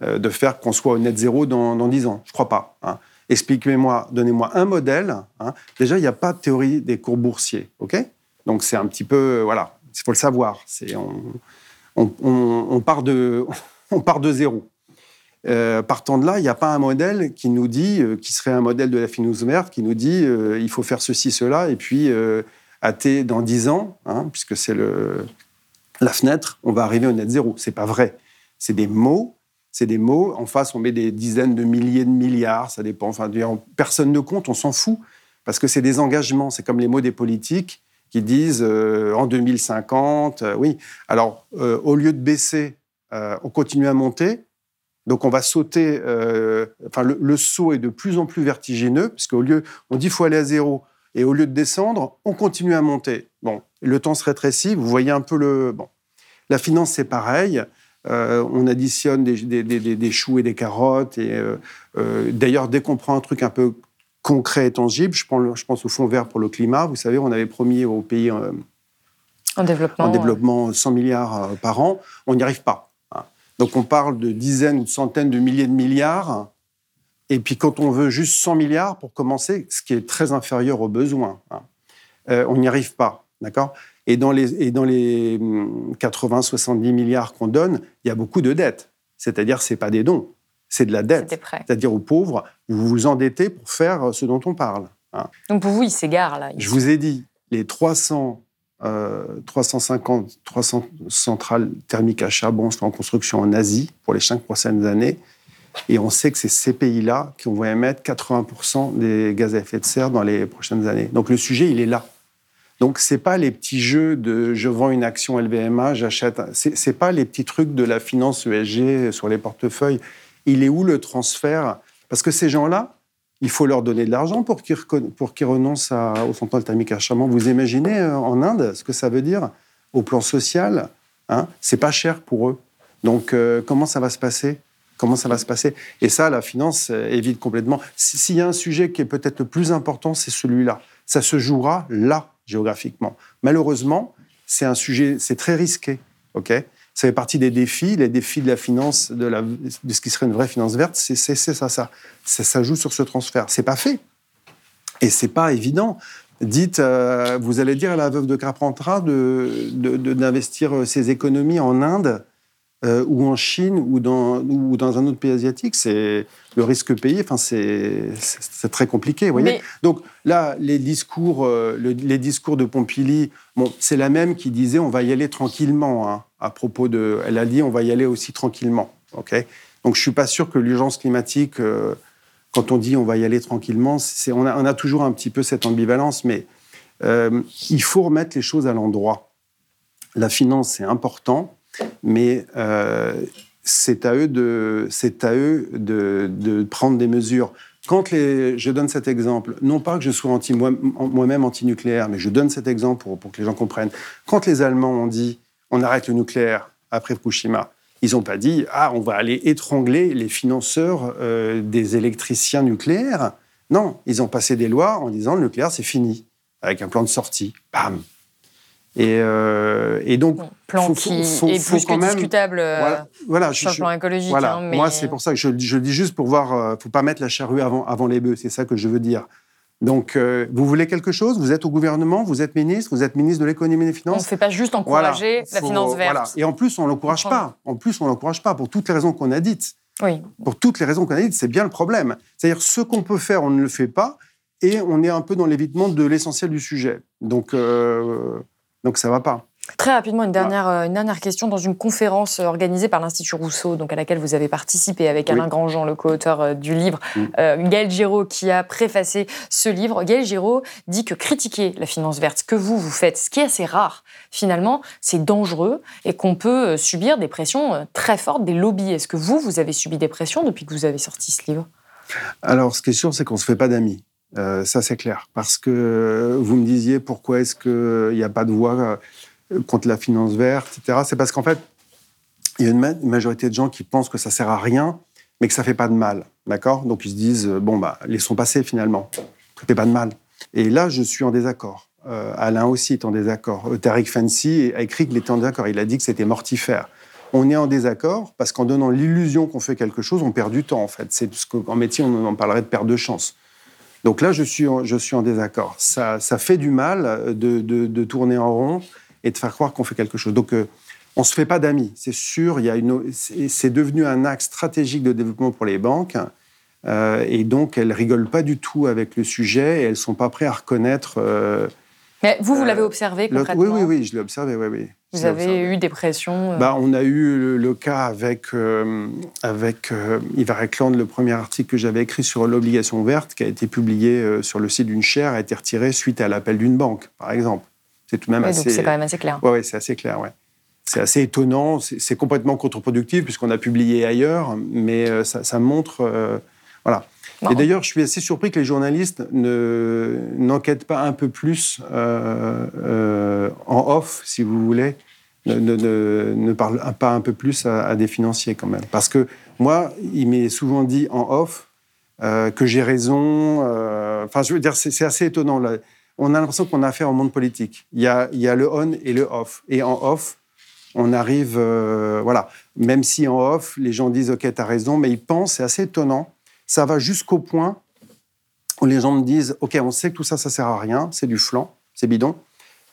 de faire qu'on soit au net zéro dans, dans 10 ans. Je crois pas. Hein. Expliquez-moi, donnez-moi un modèle. Hein. Déjà, il n'y a pas de théorie des cours boursiers. OK? Donc, c'est un petit peu. Voilà, il faut le savoir. On, on, part de, on part de zéro. Euh, partant de là, il n'y a pas un modèle qui nous dit, euh, qui serait un modèle de la finance verte, qui nous dit il faut faire ceci, cela, et puis à T, dans 10 ans, hein, puisque c'est la fenêtre, on va arriver au net zéro. C'est pas vrai. C'est des mots c'est des mots. En face, on met des dizaines de milliers de milliards, ça dépend. Enfin, personne ne compte, on s'en fout. Parce que c'est des engagements. C'est comme les mots des politiques qui disent euh, en 2050. Euh, oui. Alors, euh, au lieu de baisser, on continue à monter. Donc, on va sauter. enfin, le, saut est de plus en plus vertigineux, parce qu'au lieu, on dit qu'il faut aller à zéro. Et au lieu de descendre, on continue à monter. Bon, le temps se rétrécit. Vous voyez un peu le. Bon. La finance, c'est pareil. Euh, on additionne des, choux et des carottes. Et euh, euh, d'ailleurs, dès qu'on prend un truc un peu concret et tangible, je, pense au fonds vert pour le climat. Vous savez, on avait promis aux pays en développement, en développement 100 milliards par an. On n'y arrive pas. Hein. Donc on parle de dizaines ou de centaines de milliers de milliards. Et puis quand on veut juste 100 milliards pour commencer, ce qui est très inférieur aux besoins, hein, on n'y arrive pas. D'accord? Et dans les, et dans les 80-70 hum, milliards qu'on donne, il y a beaucoup de dettes. C'est-à-dire, ce n'est pas des dons, c'est de la dette. C'est-à-dire aux pauvres, vous vous endettez pour faire ce dont on parle. Hein. Donc pour vous, il s'égare là. Je vous ai dit, les 300, 350, 300 centrales thermiques à charbon sont en construction en Asie pour les cinq prochaines années. Et on sait que c'est ces pays-là qui vont émettre 80% des gaz à effet de serre dans les prochaines années. Donc le sujet, il est là. Donc, c'est pas les petits jeux de je vends une action LVMA, j'achète. C'est pas les petits trucs de la finance ESG sur les portefeuilles. Il est où le transfert? Parce que ces gens-là, il faut leur donner de l'argent pour qu'ils pour qu'ils renoncent à, au central thermique. Vous imaginez euh, en Inde ce que ça veut dire? Au plan social hein C'est pas cher pour eux. Donc, euh, comment ça va se passer? Comment ça va se passer? Et ça, la finance euh, évite complètement. S'il y a un sujet qui est peut-être le plus important, c'est celui-là. Ça se jouera là géographiquement. Malheureusement, c'est un sujet, c'est très risqué. Ok, ça fait partie des défis, les défis de la finance, de, ce qui serait une vraie finance verte, c'est ça, ça, ça. Joue sur ce transfert. C'est pas fait. Et c'est pas évident. Dites, euh, vous allez dire à la veuve de Carpentras d'investir de, de, ses économies en Inde euh, ou en Chine ou dans, ou dans un autre pays asiatique, c'est le risque payé. Enfin, c'est très compliqué, vous voyez. Donc là, les discours, euh, les discours de Pompili, bon, c'est la même qui disait on va y aller tranquillement. Hein, à propos de, elle a dit on va y aller aussi tranquillement. Ok. Donc je suis pas sûr que l'urgence climatique, euh, quand on dit on va y aller tranquillement, on a, on a toujours un petit peu cette ambivalence, mais il faut remettre les choses à l'endroit. La finance, c'est important mais euh, c'est à eux, de, c'est à eux de, de, prendre des mesures. Quand les, je donne cet exemple, non pas que je sois anti, moi-même anti-nucléaire, mais je donne cet exemple pour, pour, que les gens comprennent. Quand les Allemands ont dit on arrête le nucléaire après Fukushima, ils n'ont pas dit ah on va aller étrangler les financeurs euh, des électriciens nucléaires. Non, ils ont passé des lois en disant le nucléaire c'est fini avec un plan de sortie. Bam, et, euh, et donc, bon, plan qui est plus que discutable euh, voilà, sur le plan écologique. Voilà. Hein, Moi, c'est pour ça que je, je, dis juste pour voir, euh, faut pas mettre la charrue avant, avant les bœufs. C'est ça que je veux dire. Donc, euh, vous voulez quelque chose? Vous êtes au gouvernement, vous êtes ministre, vous êtes ministre de l'économie et des finances? On ne fait pas juste encourager la finance verte. Voilà. Et en plus, on l'encourage pas. En plus, on l'encourage pas pour toutes les raisons qu'on a dites. Oui. Pour toutes les raisons qu'on a dites, c'est bien le problème. C'est-à-dire, ce qu'on peut faire, on ne le fait pas, et on est un peu dans l'évitement de l'essentiel du sujet. Donc. Euh, donc ça va pas. Très rapidement, une dernière, euh, une dernière question. Dans une conférence organisée par l'Institut Rousseau, donc à laquelle vous avez participé avec Alain Grandjean, le co-auteur euh, du livre, euh, Gaël Giraud, qui a préfacé ce livre, Gaël Giraud dit que critiquer la finance verte, ce que vous, vous faites, ce qui est assez rare, finalement, c'est dangereux et qu'on peut subir des pressions très fortes des lobbies. Est-ce que vous, vous avez subi des pressions depuis que vous avez sorti ce livre? Alors, ce qui est sûr, c'est qu'on ne se fait pas d'amis. Euh, ça, c'est clair. Parce que vous me disiez pourquoi est-ce qu'il n'y a pas de voix euh, contre la finance verte, etc. C'est parce qu'en fait, il y a une majorité de gens qui pensent que ça sert à rien, mais que ça fait pas de mal. D'accord? Donc ils se disent, euh, bon, bah, laissons passer finalement. Ça fait pas de mal. Et là, je suis en désaccord. Alain aussi est en désaccord. Tariq Fancy a écrit qu'il était en désaccord. Il a dit que c'était mortifère. On est en désaccord parce qu'en donnant l'illusion qu'on fait quelque chose, on perd du temps, en fait. C'est ce qu'en métier, on en parlerait de perte de chance. Donc là, je suis en, je suis en désaccord. Ça, ça fait du mal de, de, tourner en rond et de faire croire qu'on fait quelque chose. Donc, euh, on ne se fait pas d'amis, c'est sûr. Il y a une, c'est devenu un axe stratégique de développement pour les banques. Euh, et donc, elles rigolent pas du tout avec le sujet et elles sont pas prêtes à reconnaître. Euh, Mais vous, vous l'avez observé concrètement Oui, oui, oui, je l'ai observé, oui, oui. Vous avez eu des pressions bah, On a eu le, cas avec, euh, avec euh, Ivar Eklund, le premier article que j'avais écrit sur l'obligation verte, qui a été publié euh, sur le site d'une chaire, a été retiré suite à l'appel d'une banque, par exemple. C'est tout de même assez. C'est quand même assez clair. Oui, ouais, c'est assez clair, ouais. C'est assez étonnant, c'est complètement contre-productif puisqu'on a publié ailleurs, mais ça, ça montre. voilà. Et d'ailleurs, je suis assez surpris que les journalistes n'enquêtent pas un peu plus euh, euh, en off, si vous voulez, ne, ne, parlent pas un peu plus à, des financiers quand même. Parce que moi, il m'est souvent dit en off euh, que j'ai raison. Enfin, je veux dire, c'est assez étonnant. On a l'impression qu'on a affaire au monde politique. Il y, a, le on et le off. Et en off, on arrive, voilà, même si en off, les gens disent OK, tu as raison, mais ils pensent, c'est assez étonnant, ça va jusqu'au point où les gens me disent OK, on sait que tout ça, ça sert à rien, c'est du flanc, c'est bidon,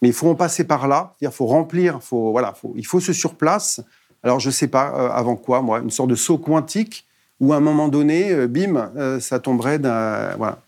mais il faut en passer par là, il faut remplir, faut, voilà, faut, il faut se surplace. Alors, je ne sais pas euh, avant quoi, moi, une sorte de saut quantique où à un moment donné, euh, bim, euh, ça tomberait d'un. Voilà.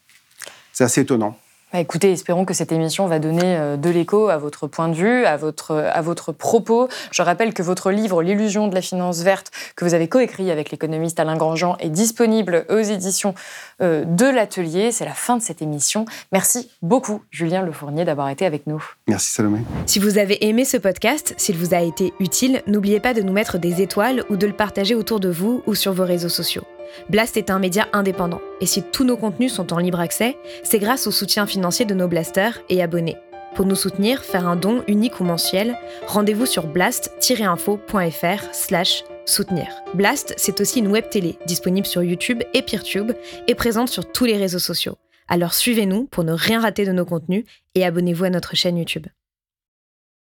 C'est assez étonnant. Bah, écoutez, espérons que cette émission va donner euh, de l'écho à votre point de vue, à votre, à votre propos. Je rappelle que votre livre L'illusion de la finance verte, que vous avez coécrit avec l'économiste Alain Grandjean, est disponible aux éditions euh, de l'Atelier. C'est la fin de cette émission. Merci beaucoup, Julien Lefournier, d'avoir été avec nous. Merci, Salomé. Si vous avez aimé ce podcast, s'il vous a été utile, n'oubliez pas de nous mettre des étoiles ou de le partager autour de vous ou sur vos réseaux sociaux. Blast est un média indépendant, et si tous nos contenus sont en libre accès, c'est grâce au soutien financier de nos blasters et abonnés. Pour nous soutenir, faire un don unique ou mensuel, rendez-vous sur blast-info.fr slash soutenir. Blast, c'est aussi une web télé, disponible sur YouTube et Peertube, et présente sur tous les réseaux sociaux. Alors suivez-nous pour ne rien rater de nos contenus et abonnez-vous à notre chaîne YouTube.